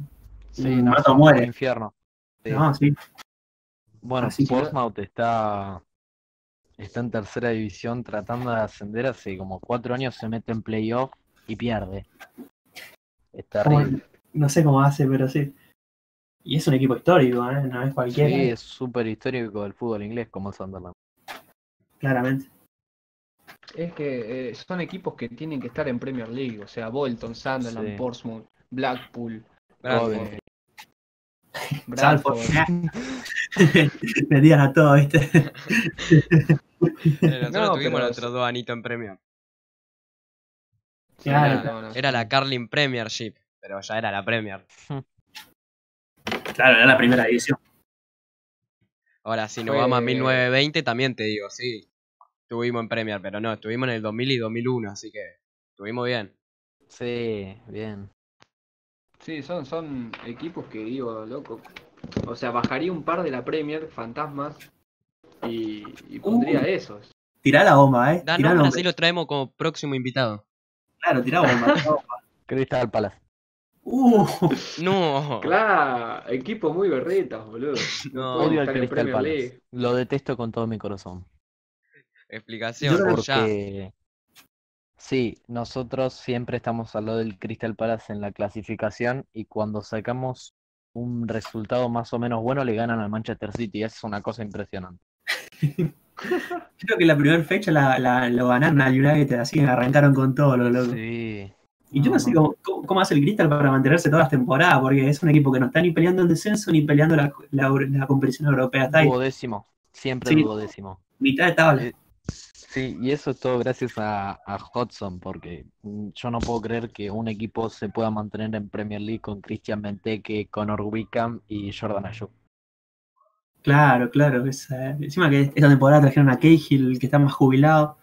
Sí, no, muere. infierno. Sí. No, sí. Bueno, Así que- Portsmouth está, está en tercera división tratando de ascender hace como cuatro años, se mete en playoff y pierde. Es Como- terrible. no sé cómo hace, pero sí. Y es un equipo histórico, ¿eh? no es cualquiera, Sí, es súper histórico del fútbol inglés como el Sunderland. claramente. Es que eh, son equipos que tienen que estar en Premier League, o sea, Bolton, Sunderland, Sí. Portsmouth, Blackpool. Coventry. Salford. Bradford. Metían a todo, ¿viste? Eh, Nosotros No, tuvimos pero- nuestros dos anitos en Premier. Claro, no, no, Era la Carling Premiership, pero ya era la Premier. claro, era la primera división. Ahora, si nos vamos a 1920, también te digo, sí. Estuvimos en Premier, pero no, estuvimos en el 2000 y 2001, así que estuvimos bien. Sí, bien. Sí, son, son equipos que digo, loco. O sea, bajaría un par de la Premier, fantasmas, y, y pondría Uh. esos. Tirá la bomba, ¿eh? Da Tirá la nombre, bomba. así lo traemos como próximo invitado. Claro, tirá bomba. tirá bomba. Crystal Palace. Uh, No, Claro, equipo muy berretas, boludo. No, pueden Odio al Crystal Palace. League. Lo detesto con todo mi corazón. Explicación, creo ya. Porque sí, nosotros siempre estamos al lado del Crystal Palace en la clasificación y cuando sacamos un resultado más o menos bueno le ganan al Manchester City. Es una cosa impresionante. creo que la primera fecha la, la- lo ganaron al United, así que arrancaron con todo lo loco. Sí. Y yo no sé cómo, cómo, cómo hace el Crystal para mantenerse todas las temporadas, porque es un equipo que no está ni peleando el descenso ni peleando la, la, la competición europea. Está ahí, Duodécimo. Siempre Sí. duodécimo. mitad de tabla. Eh, Sí, y eso es todo gracias a, a Hodgson, porque mm, yo no puedo creer que un equipo se pueda mantener en Premier League con Christian Benteke, Conor Wickham y Jordan Ayew. Claro, claro. esa- encima que esta temporada trajeron a Cahill, que está más jubilado.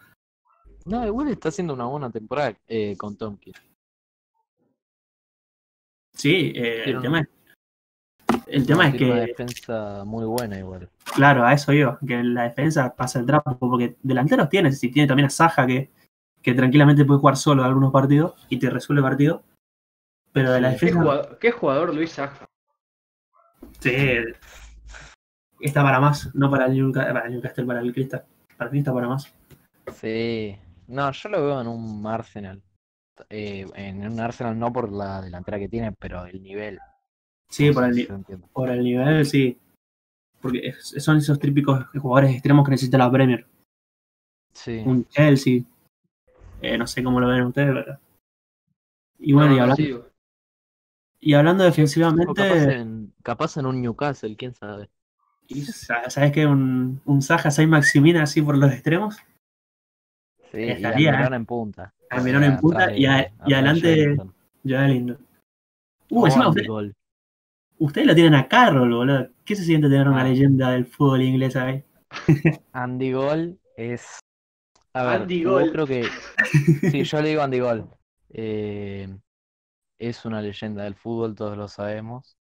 No, igual está haciendo una buena temporada eh, con Tompkins. Sí, eh, el tema es, el tema es Tiene una que, defensa muy buena igual. claro, a eso iba, que la defensa pasa el trapo, porque delanteros tienes, si tiene también a Saja que, que tranquilamente puede jugar solo algunos partidos y te resuelve partido. Pero de la Sí. ¿Qué defensa, jugador, qué jugador Luis Saja? Sí. Está para más, no para el Newcastle, para el, Newcastle, para el Crystal. Para mí está para más. Sí. No, yo lo veo en un Arsenal. Eh, en un Arsenal no por la delantera que tiene, pero el nivel. Sí, por el, por el nivel, sí. Porque son esos típicos jugadores extremos que necesita la Premier. Sí. Un Chelsea. Eh, no sé cómo lo ven ustedes, pero. Y bueno, y, No, hablando, sí. y hablando capaz defensivamente, en, capaz en un Newcastle, quién sabe. y sa- ¿sabes qué? Un, un Saja Sai Maximina así por los extremos. Sí, y Estaría, Almirón en punta. Almirón en punta y a- y adelante-. Ya lindo. Uh, encima usted-. Ustedes lo tienen a Carroll, boludo. ¿Qué se siente tener una Ah. leyenda del fútbol inglés ahí? Andy Gol es. A ver, Andy jugó Gol. creo que. Sí, yo le digo Andy Gol. Eh, es una leyenda del fútbol, todos lo sabemos.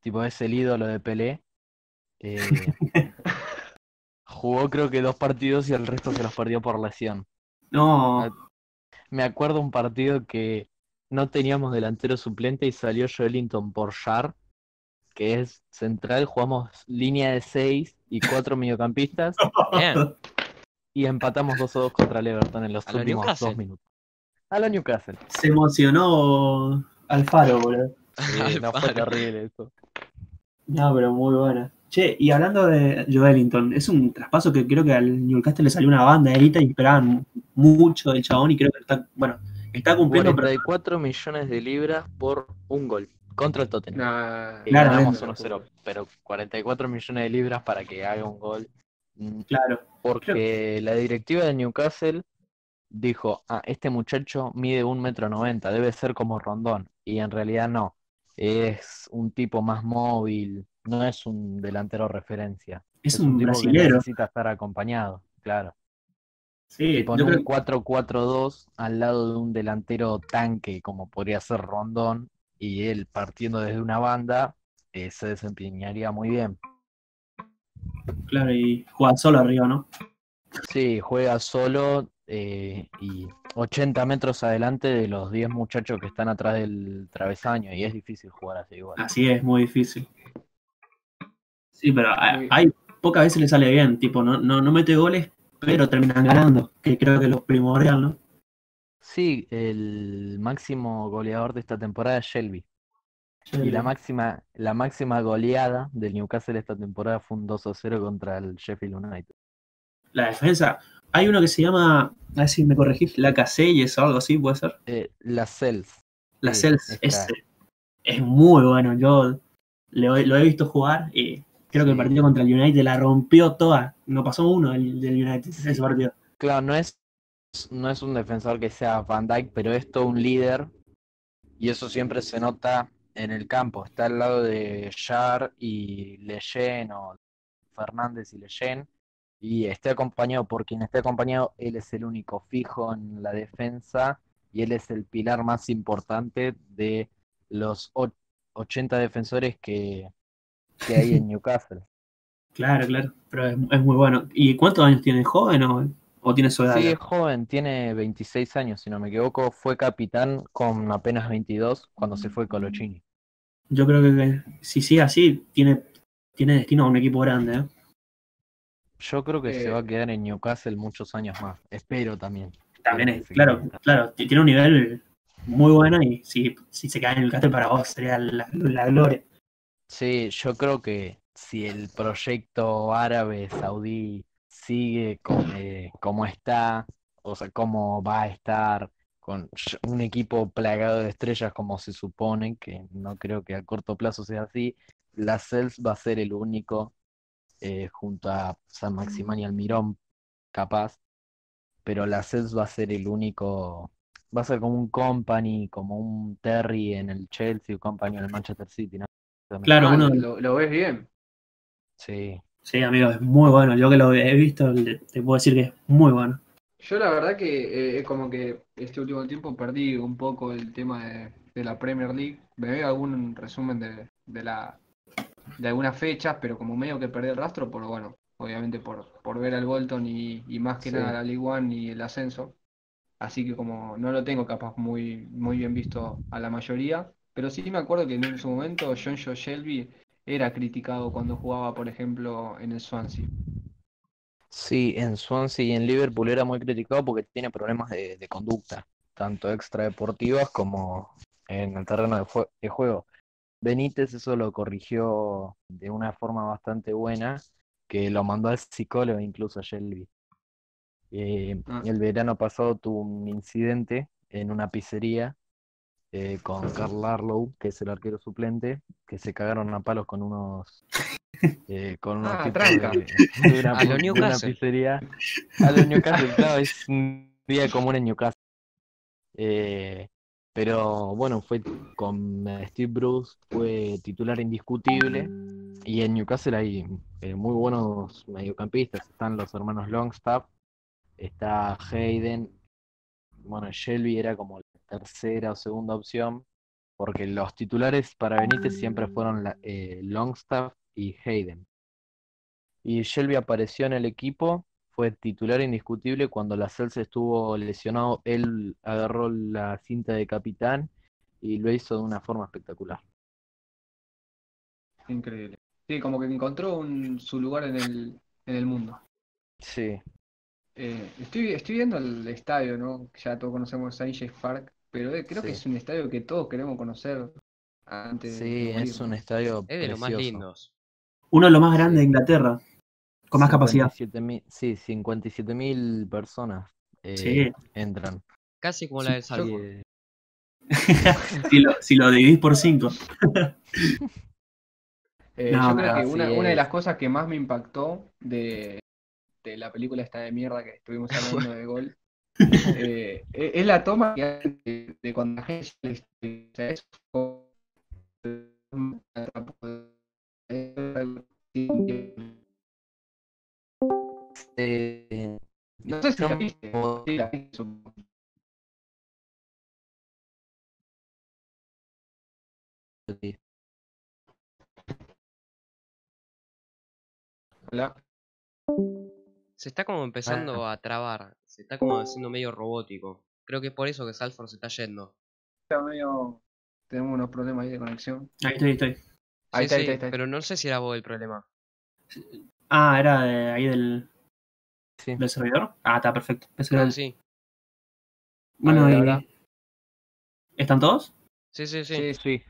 Tipo, es el ídolo de Pelé. Eh, jugó creo que dos partidos y el resto se los perdió por lesión. No, Me acuerdo un partido que no teníamos delantero suplente y salió Joelinton por Shar, que es central, jugamos línea de seis y cuatro mediocampistas Bien. y empatamos 2 a 2 contra el Everton en los ¿A lo últimos dos minutos. A la Newcastle. se emocionó Alfaro, boludo. Sí, no fue terrible eso. No, pero muy buena. Che, y hablando de Joelinton, es un traspaso que creo que al Newcastle le salió una banda de guita y esperaban mucho del chabón y creo que está, bueno, está cumpliendo, pero 44 millones de libras por un gol contra el Tottenham. Nah, Y Claro, ganamos no, 1-0, pero 44 millones de libras para que haga un gol. Mm, claro, Porque la directiva de Newcastle dijo, ah, este muchacho mide un metro noventa, debe ser como Rondón. Y en realidad no. Es un tipo más móvil, no es un delantero referencia. es, un, tipo que necesita estar acompañado, claro. Sí, en creo un 4-4-2 al lado de un delantero tanque como podría ser Rondón y él partiendo desde una banda eh, se desempeñaría muy bien. claro, y juega solo arriba, ¿no? Sí, juega solo eh, y 80 metros adelante de los 10 muchachos que están atrás del travesaño y es difícil jugar así igual. Así es, muy difícil. Sí, pero a- Muy- hay pocas veces le sale bien, tipo, no, no, no mete goles, pero terminan ganando, que creo que es lo primordial, ¿no? Sí, el máximo goleador de esta temporada es Shelby. Y la máxima, la máxima goleada del Newcastle esta temporada fue un 2 0 contra el Sheffield United. La defensa, hay uno que se llama, a ver si me corregís, la Caselles o algo así, puede ser. Eh, la Cels. La Sí, Cels, es muy bueno. Yo lo, he- lo he visto jugar y creo que el Sí. partido contra el United la rompió toda. No pasó uno el, del United ese partido. Claro, no es, no es un defensor que sea Van Dijk, pero es todo un líder. Y eso siempre se nota en el campo. Está al lado de Char y Leyen o Fernández y Leyen. Y esté acompañado por quien esté acompañado, él es el único fijo en la defensa y él es el pilar más importante de los o- 80 defensores que, que hay en Newcastle. Claro, claro. Pero es, es muy bueno. ¿Y cuántos años tiene? ¿Joven o, o tiene su edad? Sí, es joven, tiene 26 años, si no me equivoco. Fue capitán con apenas 22 cuando se fue Colochini. Yo creo que, que si sigue así, tiene, tiene destino a un equipo grande. ¿eh? Yo creo que se Eh. va a quedar en Newcastle muchos años más. Espero también. También es, claro, claro, tiene un nivel muy bueno y si, si se cae en el Castle para vos sería la, la gloria. Sí, yo creo que si el proyecto árabe saudí sigue como, eh, como está, o sea, como va a estar, con un equipo plagado de estrellas como se supone, que no creo que a corto plazo sea así, la CELS va a ser el único, eh, junto a San Maximán y Almirón, capaz, pero la CELS va a ser el único, va a ser como un company, como un Terry en el Chelsea, un company en el Manchester City, ¿no? Claro, Ah, uno, lo, lo ves bien. Sí, sí, amigo, es muy bueno. Yo que lo he visto, te puedo decir que es muy bueno. Yo la verdad que eh, como que este último tiempo perdí un poco el tema de, de la Premier League. Me veo algún resumen de, de la de algunas fechas, pero como medio que perdí el rastro, por bueno, obviamente por, por ver al Bolton y, y más que Sí. nada la League One y el ascenso. Así que como no lo tengo capaz muy, muy bien visto a la mayoría, pero sí me acuerdo que en su momento John Joe Shelby era criticado cuando jugaba, por ejemplo, en el Swansea. Sí, en Swansea y en Liverpool era muy criticado porque tiene problemas de, de conducta, tanto extradeportivas como en el terreno de juego. Benítez eso lo corrigió de una forma bastante buena, que lo mandó al psicólogo incluso a Shelby. Eh, Ah. el verano pasado tuvo un incidente en una pizzería eh, con Carl Larlow, que es el arquero suplente, que se cagaron a palos con unos eh, con unos Ah, tipos tranca. de, de una, A lo de una Newcastle. pizzería. A los Newcastle, claro, es un día común en Newcastle. Eh, pero bueno, fue con Steve Bruce, fue titular indiscutible. Y en Newcastle hay eh, muy buenos mediocampistas. Están los hermanos Longstaff, está Hayden. Bueno, Shelby era como tercera o segunda opción, porque los titulares para Benítez siempre fueron la- eh, Longstaff y Hayden. Y Shelby apareció en el equipo, fue titular indiscutible cuando la Celso estuvo lesionado. Él agarró la cinta de capitán y lo hizo de una forma espectacular. Increíble. Sí, como que encontró un- su lugar en el, en el mundo. Sí, Eh, estoy, estoy viendo el estadio, ¿no? Ya todos conocemos Saint James Park, pero eh, creo que es un estadio que todos queremos conocer antes sí, de es un estadio Es de los más lindos. Uno de los más grandes Sí. de Inglaterra, con más capacidad. 57.000 sí, 57 mil personas eh, Sí. entran. Casi como la del eh, si, lo, si lo dividís por cinco. Eh, No, yo creo que una, una de las cosas que más me impactó de, de la película esta de mierda que estuvimos hablando de Gol eh, e- es la toma que hay de, de cuando la gente es eh, No sé si la viste. Sí, la viste, Hola. Se está como empezando a trabar. Se está como haciendo medio robótico. Creo que es por eso que Salford se está yendo. Está medio- Tenemos unos problemas ahí de conexión. Ahí estoy, ahí estoy. Ahí Sí, está, ahí está, ahí está. pero no sé si era vos el problema. Ah, era de ahí del, sí. del servidor. Ah, está perfecto. Pensé que sí. Bueno, Ahora, y- ahora. ¿están todos? Sí, sí, sí. Sí, Sí,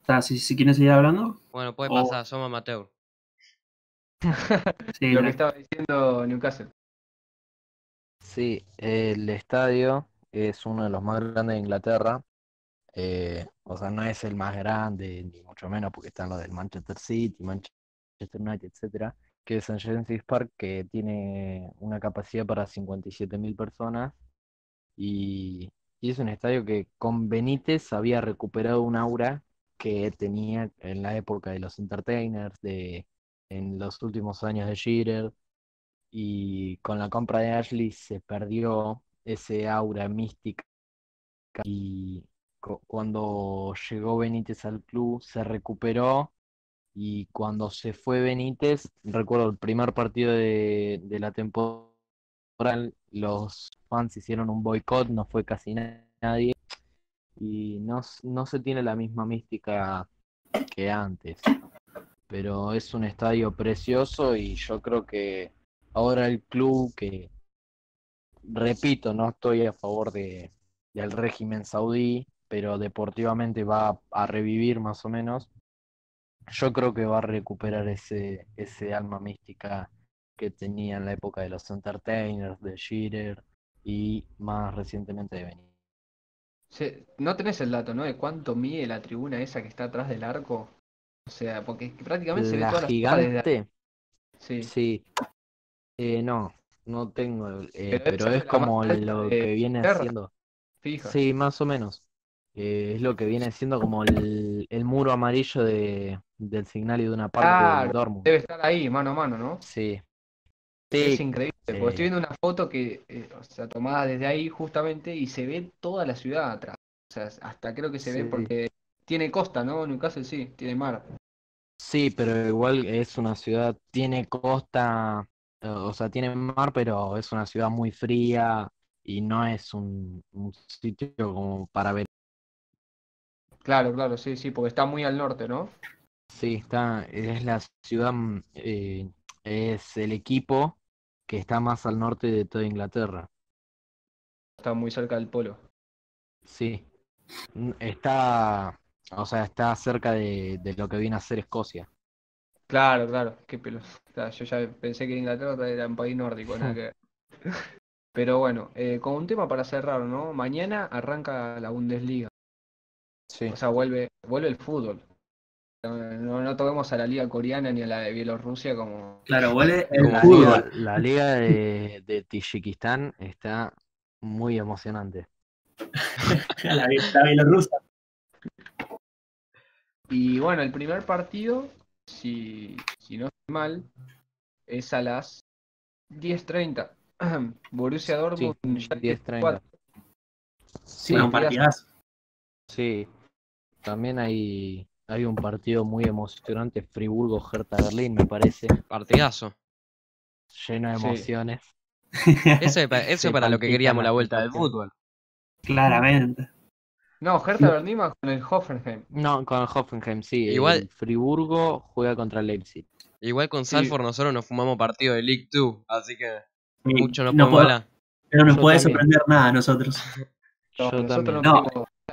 Está, si, si quieren seguir hablando. Bueno, puede Oh. pasar, somos amateur. Sí, lo que estaba diciendo Newcastle. Sí, el estadio es uno de los más grandes de Inglaterra. Eh, o sea, no es el más grande, ni mucho menos, porque están los del Manchester City, Manchester United, etcétera, que es St. James's Park, que tiene una capacidad para 57.000 personas. Y, y es un estadio que con Benítez había recuperado un aura que tenía en la época de los entertainers, de, en los últimos años de Shearer. Y con la compra de Ashley se perdió ese aura mística. Y cu- cuando llegó Benítez al club se recuperó. Y cuando se fue Benítez, recuerdo el primer partido de, de la temporada, los fans hicieron un boicot, no fue casi na- nadie. Y no, no se tiene la misma mística que antes. Pero es un estadio precioso y yo creo que ahora el club que, repito, no estoy a favor de, del régimen saudí, pero deportivamente va a revivir más o menos. Yo creo que va a recuperar ese, ese alma mística que tenía en la época de los entertainers, de Shearer y más recientemente de Benítez. No tenés el dato, ¿no? De cuánto mide la tribuna esa que está atrás del arco. O sea, porque prácticamente se ve La toda la gigante, Sí. sí. Eh, no, no tengo, eh, Pero es como lo de que viene haciendo. Fija. Sí, más o menos. Eh, es lo que viene siendo como el, el muro amarillo de, del Signal Iduna Park Claro, del Dortmund. Debe estar ahí, mano a mano, ¿no? Sí. Es Sí, increíble, porque estoy viendo una foto que, eh, o sea, tomada desde ahí justamente y se ve toda la ciudad atrás. O sea, hasta creo que se ve porque tiene costa, ¿no? Newcastle sí, tiene mar. sí, pero igual es una ciudad, tiene costa, o sea, tiene mar, pero es una ciudad muy fría y no es un, un sitio como para ver. Claro, claro, sí, sí, porque está muy al norte, ¿no? Sí, está, es la ciudad, mm, eh, es el equipo que está más al norte de toda Inglaterra. Está muy cerca del polo. Sí, está, o sea, está cerca de, de lo que viene a ser Escocia. Claro, claro, qué pelo. Claro, yo ya pensé que Inglaterra era un país nórdico, nada que ver. Pero bueno, eh, con un tema para cerrar, ¿no? Mañana arranca la Bundesliga. Sí. O sea, vuelve, vuelve el fútbol. No, no, toquemos a la liga coreana ni a la de Bielorrusia como... Claro, vuelve el La liga, fútbol. la liga de, de Tayikistán está muy emocionante. La, la Bielorrusia. Y bueno, el primer partido, si, si no estoy mal, es a las 10.30. Borussia Dortmund, Sí, Schalke 10:30. 04. Sí, un partidazo. Sí, también hay, hay un partido muy emocionante, Friburgo-Hertha Berlín, me parece, Partidazo. lleno de Sí. emociones. Eso es, pa- eso es para lo que queríamos la vuelta del fútbol. Claramente. No, Hertha Berlín va con el Hoffenheim. No, con el Hoffenheim, sí. Igual- El Friburgo juega contra Leipzig. Igual con Sí. Salford nosotros nos fumamos partido de League 2, así que Sí, mucho no no podemos puedo- hablar. no nos Yo puede también. sorprender nada a nosotros. No, Yo nosotros también.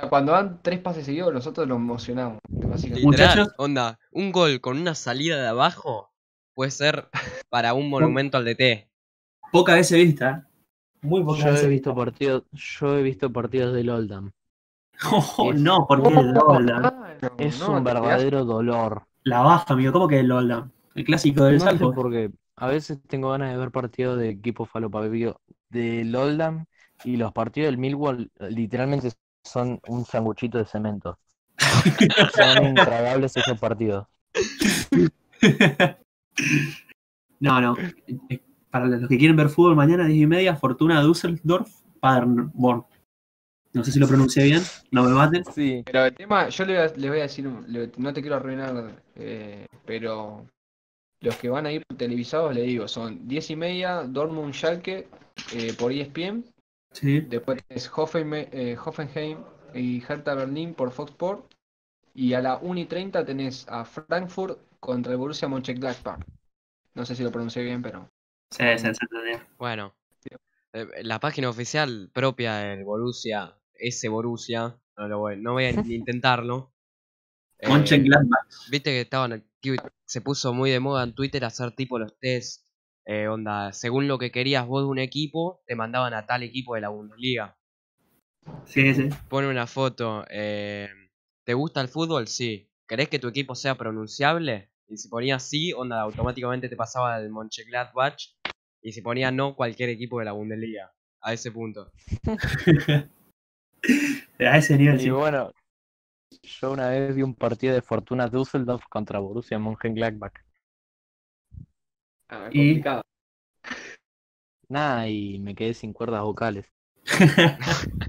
no cuando dan tres pases seguidos, nosotros nos emocionamos. básicamente. Literal, Muchachos. onda, un gol con una salida de abajo puede ser para un monumento al DT. Poca veces vista. ¿eh? Muy poca Yo veces he visto partidos, yo he visto partidos del Oldham. Oh, Es- no, porque el Oldham. No, Es no, un verdadero dolor. La baja, amigo. ¿Cómo que el Oldham? El clásico del No sé Salford. por qué. A veces tengo ganas de ver partidos de equipo falopapio del Oldham y los partidos del Millwall literalmente son un sanguchito de cemento. Son intragables esos partidos. no, no. Eh, Para los que quieren ver fútbol mañana, 10 y media, Fortuna Düsseldorf, Paderborn. No sé si lo pronuncié bien, no me maten. Sí. Pero el tema, yo le voy a, le voy a decir, no te quiero arruinar, eh, pero los que van a ir televisados, le digo, son 10 y media, Dortmund Schalke eh, por ESPN, Sí. después es Hoffenheim, eh, Hoffenheim y Hertha Berlín por Fox Sport, y a la 1 y 30 tenés a Frankfurt contra el Borussia Mönchengladbach. No sé si lo pronuncié bien, pero... Sí, sí, entendió. Bueno, la página oficial propia del Borussia, ese Borussia, no, lo voy, no voy a ni intentarlo. Eh. Viste que estaban se puso muy de moda en Twitter hacer tipo los test, eh, onda, según lo que querías vos de un equipo, te mandaban a tal equipo de la Bundesliga. Sí, sí. Pone una foto, eh, ¿te gusta el fútbol? Sí. ¿Querés que tu equipo sea pronunciable? Y si ponías sí, onda, automáticamente te pasaba al Mönchengladbach. Y si ponía no, cualquier equipo de la Bundesliga. A ese punto. A ese nivel, Y sí. bueno, yo una vez vi un partido de Fortuna Düsseldorf contra Borussia Mönchengladbach. Ah, Y- complicado. Nada, y me quedé sin cuerdas vocales.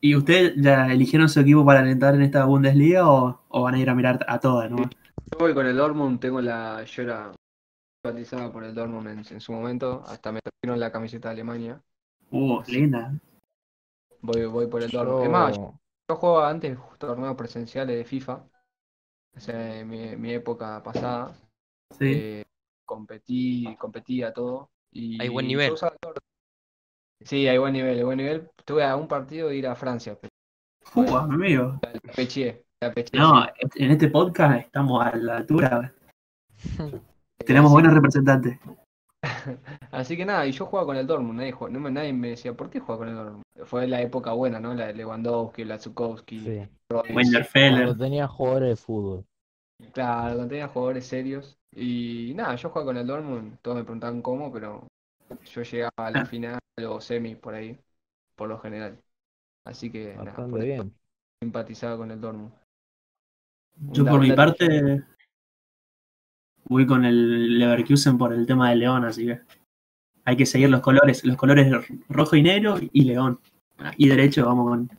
¿Y ustedes ya eligieron su equipo para alentar en esta Bundesliga o, o van a ir a mirar a todas, no? Yo voy con el Dortmund, tengo la. Yo era simpatizada por el Dortmund en, en su momento, hasta me trajeron la camiseta de Alemania. Uh, linda. Voy, voy por el Dortmund. Es más, yo, jugaba antes torneos presenciales de FIFA, o sea, en mi, mi época pasada. Sí. eh, competí, competía todo. Y Hay buen nivel. usaba. Sí, hay buen nivel, hay buen nivel. Tuve a un partido de ir a Francia, pero Uh, amigo. la peché, la peché, No, en este podcast estamos a la altura. Tenemos buenos representantes. Así que nada, y yo jugaba con el Dortmund, nadie, jugaba- no nadie me decía, ¿por qué juega con el Dortmund? Fue la época buena, ¿no? La de Lewandowski, Lazukowski, sí. Royce. Wenderfeller. Cuando tenía jugadores de fútbol. Claro, cuando tenía jugadores serios. Y nada, yo jugaba con el Dortmund, todos me preguntaban cómo, pero yo llegaba a la final o semi por ahí, por lo general. Así que nada, Bastante bien. simpatizaba con el Dortmund. Yo por mi parte voy con el Leverkusen por el tema de León, así que hay que seguir los colores, los colores rojo y negro y León. Y derecho vamos con,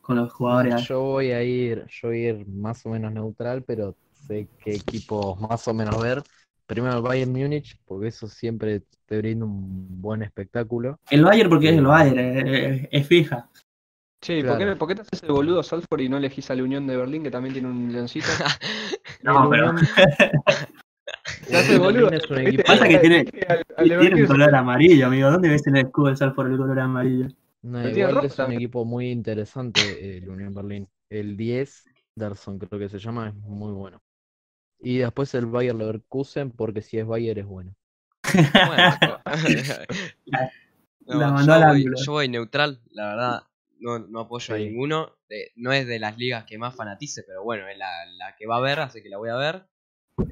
con los jugadores. Yo voy a ir, yo voy a ir más o menos neutral, pero sé qué equipos más o menos ver. Primero el Bayern Múnich, porque eso siempre te brinda un buen espectáculo. El Bayern porque es el Bayern, es, es fija. Sí, ¿por qué, Claro. por qué te haces el boludo Salford y no elegís a la Unión de Berlín que también tiene un leoncito? No, pero Unión- Te haces boludo. Es un Pasa que tiene- Al- al tiene un color amarillo, amigo. ¿Dónde ves en el escudo del Salford el color amarillo? No, igual rojo es un también. equipo muy interesante el Unión Berlín. El 10, Darson creo que se llama, es muy bueno. Y después el Bayer Leverkusen, porque si es Bayer es bueno. Bueno, La- no, la mandó yo, voy, yo voy neutral, la verdad. No, no apoyo a ninguno. eh, no es de las ligas que más fanatice, pero bueno, es la, la que va a ver, así que la voy a ver.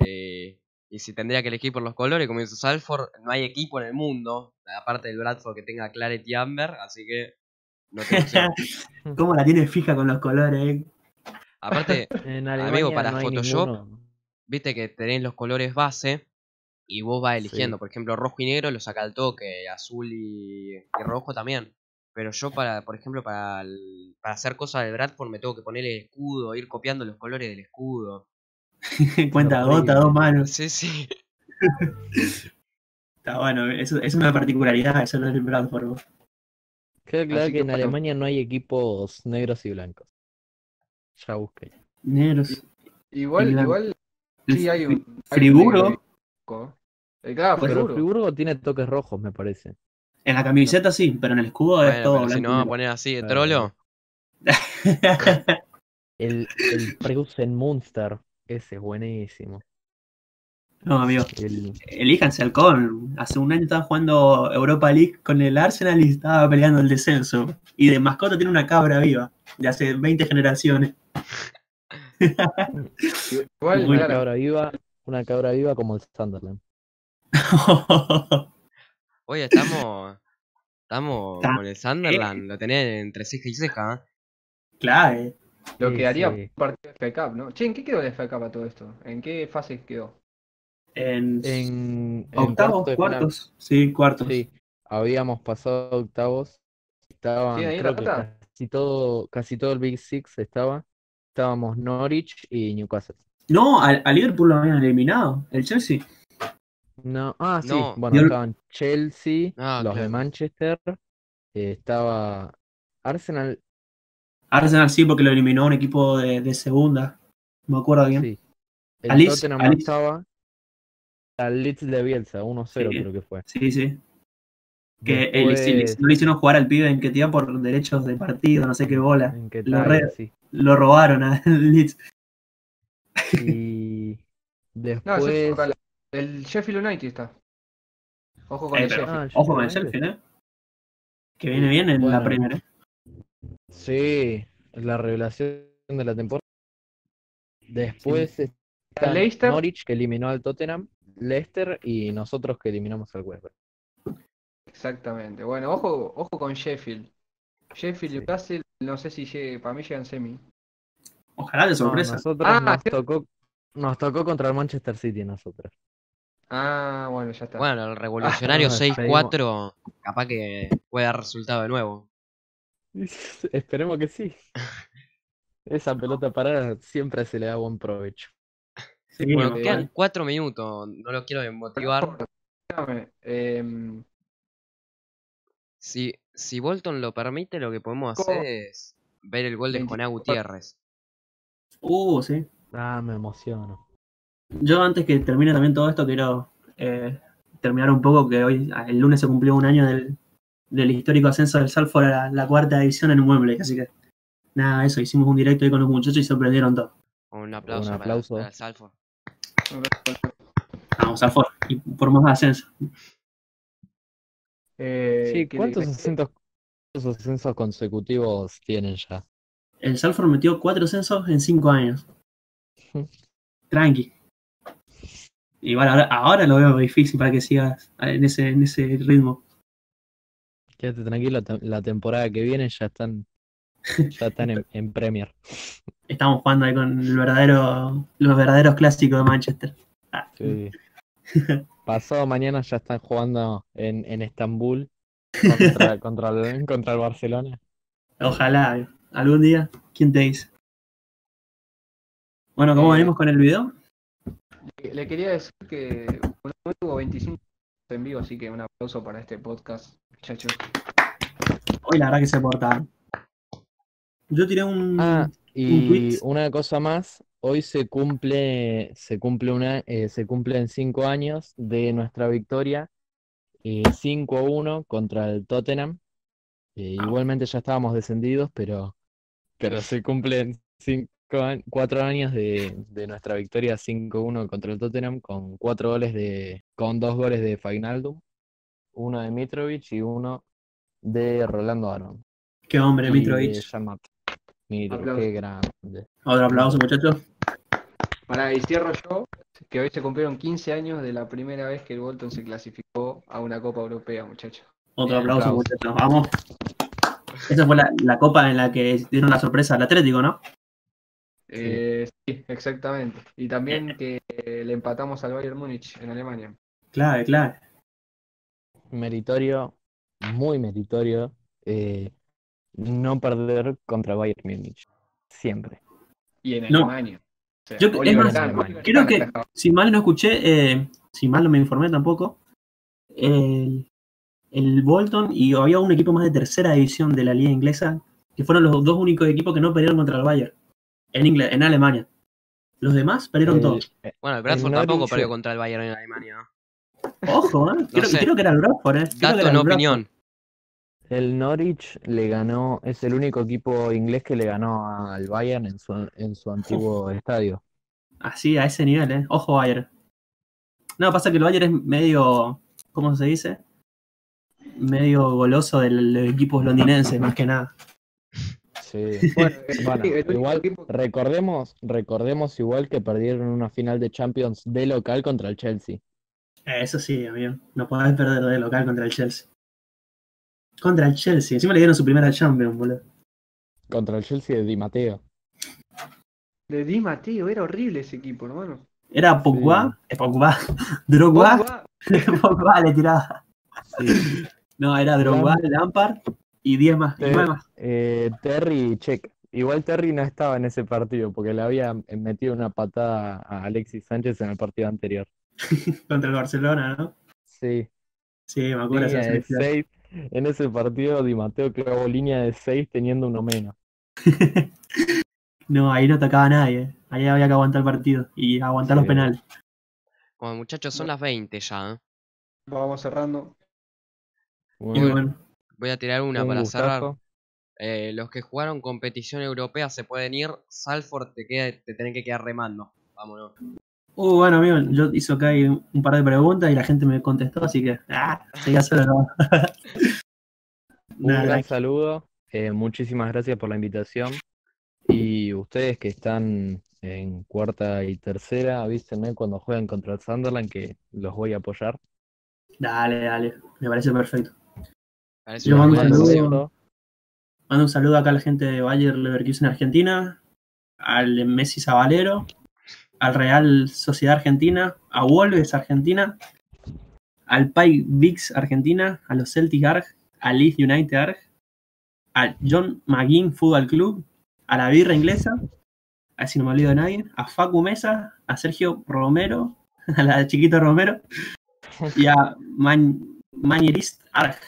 Eh, y si tendría que elegir por los colores, como dice Salford, no hay equipo en el mundo, aparte del Bradford, que tenga Claret y Amber, así que no tengo. ¿Cómo la tiene fija con los colores? eh? Aparte, En Amigo, para no Photoshop, ninguno. viste que tenés los colores base y vos vas eligiendo. Sí. Por ejemplo, rojo y negro lo saca al toque, azul y, y rojo también. Pero yo, para por ejemplo, para, el- para hacer cosas del Bradford me tengo que poner el escudo, ir copiando los colores del escudo. Cuenta gota, dos manos. Sí, sí. Está bueno, es, es una particularidad eso del Bradford. vos. Queda claro Así que que en. Alemania no hay equipos negros y blancos. Ya busqué. Negros. Igual, El- igual, el sí hay un. hay Eh, Claro, Pues Friburgo. Friburgo tiene toques rojos, me parece. En la camiseta sí, pero en el escudo es todo si no vamos a poner así de trolo. El, el Preußen Munster, ese es buenísimo. No, amigo. El, Elíjanse halcón. Hace un año estaba jugando Europa League con el Arsenal y estaba peleando el descenso. Y de mascota tiene una cabra viva. De hace 20 generaciones. Igual, una cabra viva, una cabra viva como el Sunderland. oye, estamos. Estamos con el Sunderland, lo tenés entre ceja y ceja. ¿eh? Clave. lo Sí, que haría sí. partido de FA Cup, ¿no? Che, ¿en qué quedó el FA Cup a todo esto? ¿En qué fase quedó? En, octavos, cuartos. Sí, cuartos. sí, habíamos pasado octavos. Estaban, Sí, ahí creo la que plata. casi todo, casi todo el Big Six estaba. Estábamos Norwich y Newcastle. No, a, a Liverpool lo habían eliminado. El Chelsea. No, ah, sí, No. bueno, Yo- estaban Chelsea, Ah, los de. Manchester, eh, estaba Arsenal, Arsenal sí, porque lo eliminó un equipo de, de segunda. No me acuerdo bien. sí. El Alice- Tottenham no Alice. estaba. Al Leeds de Bielsa, 1-0 Sí. creo que fue. Sí, sí. Que el- Después, no le hicieron jugar al pibe en Ketia por derechos de partido, no sé qué bola. en que lo tal, re- sí. Lo robaron al Leeds. Y No, después. la- el Sheffield United está. Ojo con Eh, el pero- Sheffield. Ah, Ojo con el Sheffield ¿eh? Que viene bien en la Bueno. Premier, ¿eh? Sí, la revelación de la temporada. Después está Leicester. Norwich que eliminó al Tottenham, Leicester y nosotros que eliminamos al West. Exactamente. Bueno, ojo, ojo con Sheffield. Sheffield y Sí. Newcastle, no sé si llegue, para mí llegan semi. Ojalá de No, sorpresa. nosotros Ah, nos sí. tocó nos tocó contra el Manchester City nosotros. Ah, bueno, ya está. Bueno, el revolucionario Ah, 6-4, capaz que puede dar resultado de nuevo. Esperemos que sí. Esa pelota parada siempre se le da buen provecho. Sí, Bueno, quedan 4 minutos, no lo quiero desmotivar. Em, Si, si Bolton lo permite, lo que podemos ¿Cómo? hacer es ver el gol de 24. Gutiérrez. Uh, sí. Ah, me emociono. Yo antes que termine también todo esto, quiero eh, terminar un poco que hoy, el lunes se cumplió un año del, del histórico ascenso del Salford a la, la cuarta división en Wembley, así que nada, eso, hicimos un directo ahí con los muchachos y sorprendieron todo. Un aplauso, Un para- aplauso. Para, el Salford. Vamos, Salford, y por más ascenso. eh, Sí, ¿cuántos que- ascensos, cuántos ascensos consecutivos tienen ya? El Salford metió cuatro ascensos en cinco años. Tranqui. Igual ahora, ahora lo veo difícil para que sigas en ese, en ese ritmo. Quédate tranquilo, la temporada que viene ya están ya están en, en Premier. Estamos jugando ahí con el verdadero, los verdaderos clásicos de Manchester. Ah, Sí. Pasado mañana ya están jugando en, en Estambul contra, contra, el, contra el Barcelona. Ojalá, algún día, ¿quién te dice? Bueno, ¿cómo Eh, venimos con el video? Le quería decir que bueno, hoy hubo 25 en vivo, así que un aplauso para este podcast, muchachos. Hoy la verdad que se portaron. Yo tiré un. Ah, y una cosa más, hoy se cumple, se cumple una, eh, se cumplen cinco años de nuestra victoria eh, 5-1 contra el Tottenham. Eh, Ah. igualmente ya estábamos descendidos, pero, pero se cumplen cinco, cuatro años de, de nuestra victoria 5-1 contra el Tottenham con cuatro goles de, con dos goles de Fainaldum, uno de Mitrovic y uno de Rolando Aron. Qué hombre, Y Mitrovic. Qué grande. Otro aplauso, muchachos. Para y cierro yo, que hoy se cumplieron 15 años de la primera vez que el Bolton se clasificó a una Copa Europea, muchachos. Otro aplauso, aplauso. muchachos. Vamos. Esa fue la, la copa en la que dieron la sorpresa al Atlético, ¿no? Eh, sí, exactamente. Y también que le empatamos al Bayern Múnich en Alemania. Clave, clave. Meritorio, muy meritorio, eh, no perder contra Bayern Múnich. Siempre. Y en No. Alemania. O sea, Yo- es más, Kahn, creo que-. Si mal no escuché, eh, si mal no me informé tampoco, el, el Bolton y había un equipo más de tercera división de la liga inglesa, que fueron los dos únicos equipos que no perdieron contra el Bayern en, Ingle- en Alemania. Los demás perdieron El- todos. eh, Bueno, el Bradford tampoco perdió contra el Bayern en Alemania. Ojo, ¿eh? creo, sé. creo que era el Bradford, ¿eh? Creo Dato, no opinión. El Norwich le ganó, es el único equipo inglés que le ganó al Bayern en su, en su antiguo estadio. Así, a ese nivel, ¿eh? Ojo, Bayern. No, pasa que el Bayern es medio, ¿cómo se dice? Medio goloso de los equipos londinenses, más que nada. Sí. Bueno, Bueno, igual recordemos, recordemos igual que perdieron una final de Champions de local contra el Chelsea. Eso sí, amigo. No podés perder de local contra el Chelsea. Contra el Chelsea. Encima le dieron su primera Champions, boludo. Contra el Chelsea de Di Matteo. de Di Matteo, era horrible ese equipo, hermano. Era Pogba, eh, Pogba, Drogba, Pogba, Pogba le tiraba. Sí. No, era Drogba, Lampard y 10 más. y Eh, más. Eh, Terry y Check. Igual Terry no estaba en ese partido porque le había metido una patada a Alexis Sánchez en el partido anterior. Contra el Barcelona, ¿no? Sí, Sí, me acuerdo de línea esa de selección. 6. En ese partido Di Matteo clavó línea de 6 teniendo uno menos. No, ahí no tocaba a nadie. Ahí había que aguantar el partido y aguantar los penales. Bueno, muchachos, son las 20 ya. ¿eh? Vamos cerrando. Y Bueno, bueno, Voy a tirar una un para cerrar. Eh, los que jugaron competición europea se pueden ir. Salford te, queda, te tenés que quedar remando. Vámonos. Uh, bueno, amigo, yo hice acá un par de preguntas y la gente me contestó, así que. Ah, seguía solo, no. Un Nada, gran saludo. eh, muchísimas gracias por la invitación. Y ustedes que están en cuarta y tercera, avísenme cuando jueguen contra el Sunderland que los voy a apoyar. Dale, dale. Me parece perfecto. Yo mando un saludo. Mando un saludo acá a la gente de Bayer Leverkusen Argentina, al Messi Zabalero, al Real Sociedad Argentina, a Wolves Argentina, al Pai Vix Argentina, a los Celtic Arg, al Leeds United Arg, al John McGinn Football Club, a la Birra Inglesa, así no me olvido de nadie, a Facu Mesa, a Sergio Romero, a la chiquita Romero, y a Man Manierist Arg,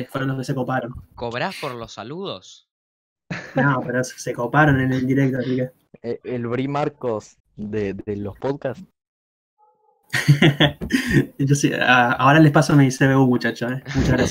que fueron los que se coparon. ¿Cobrás por los saludos? No, pero se se coparon en el directo, así que. Eh, el Bri Marcos de, de los podcasts. Yo sí, a- ahora les paso mi CBU, muchachos. ¿eh? Muchas gracias.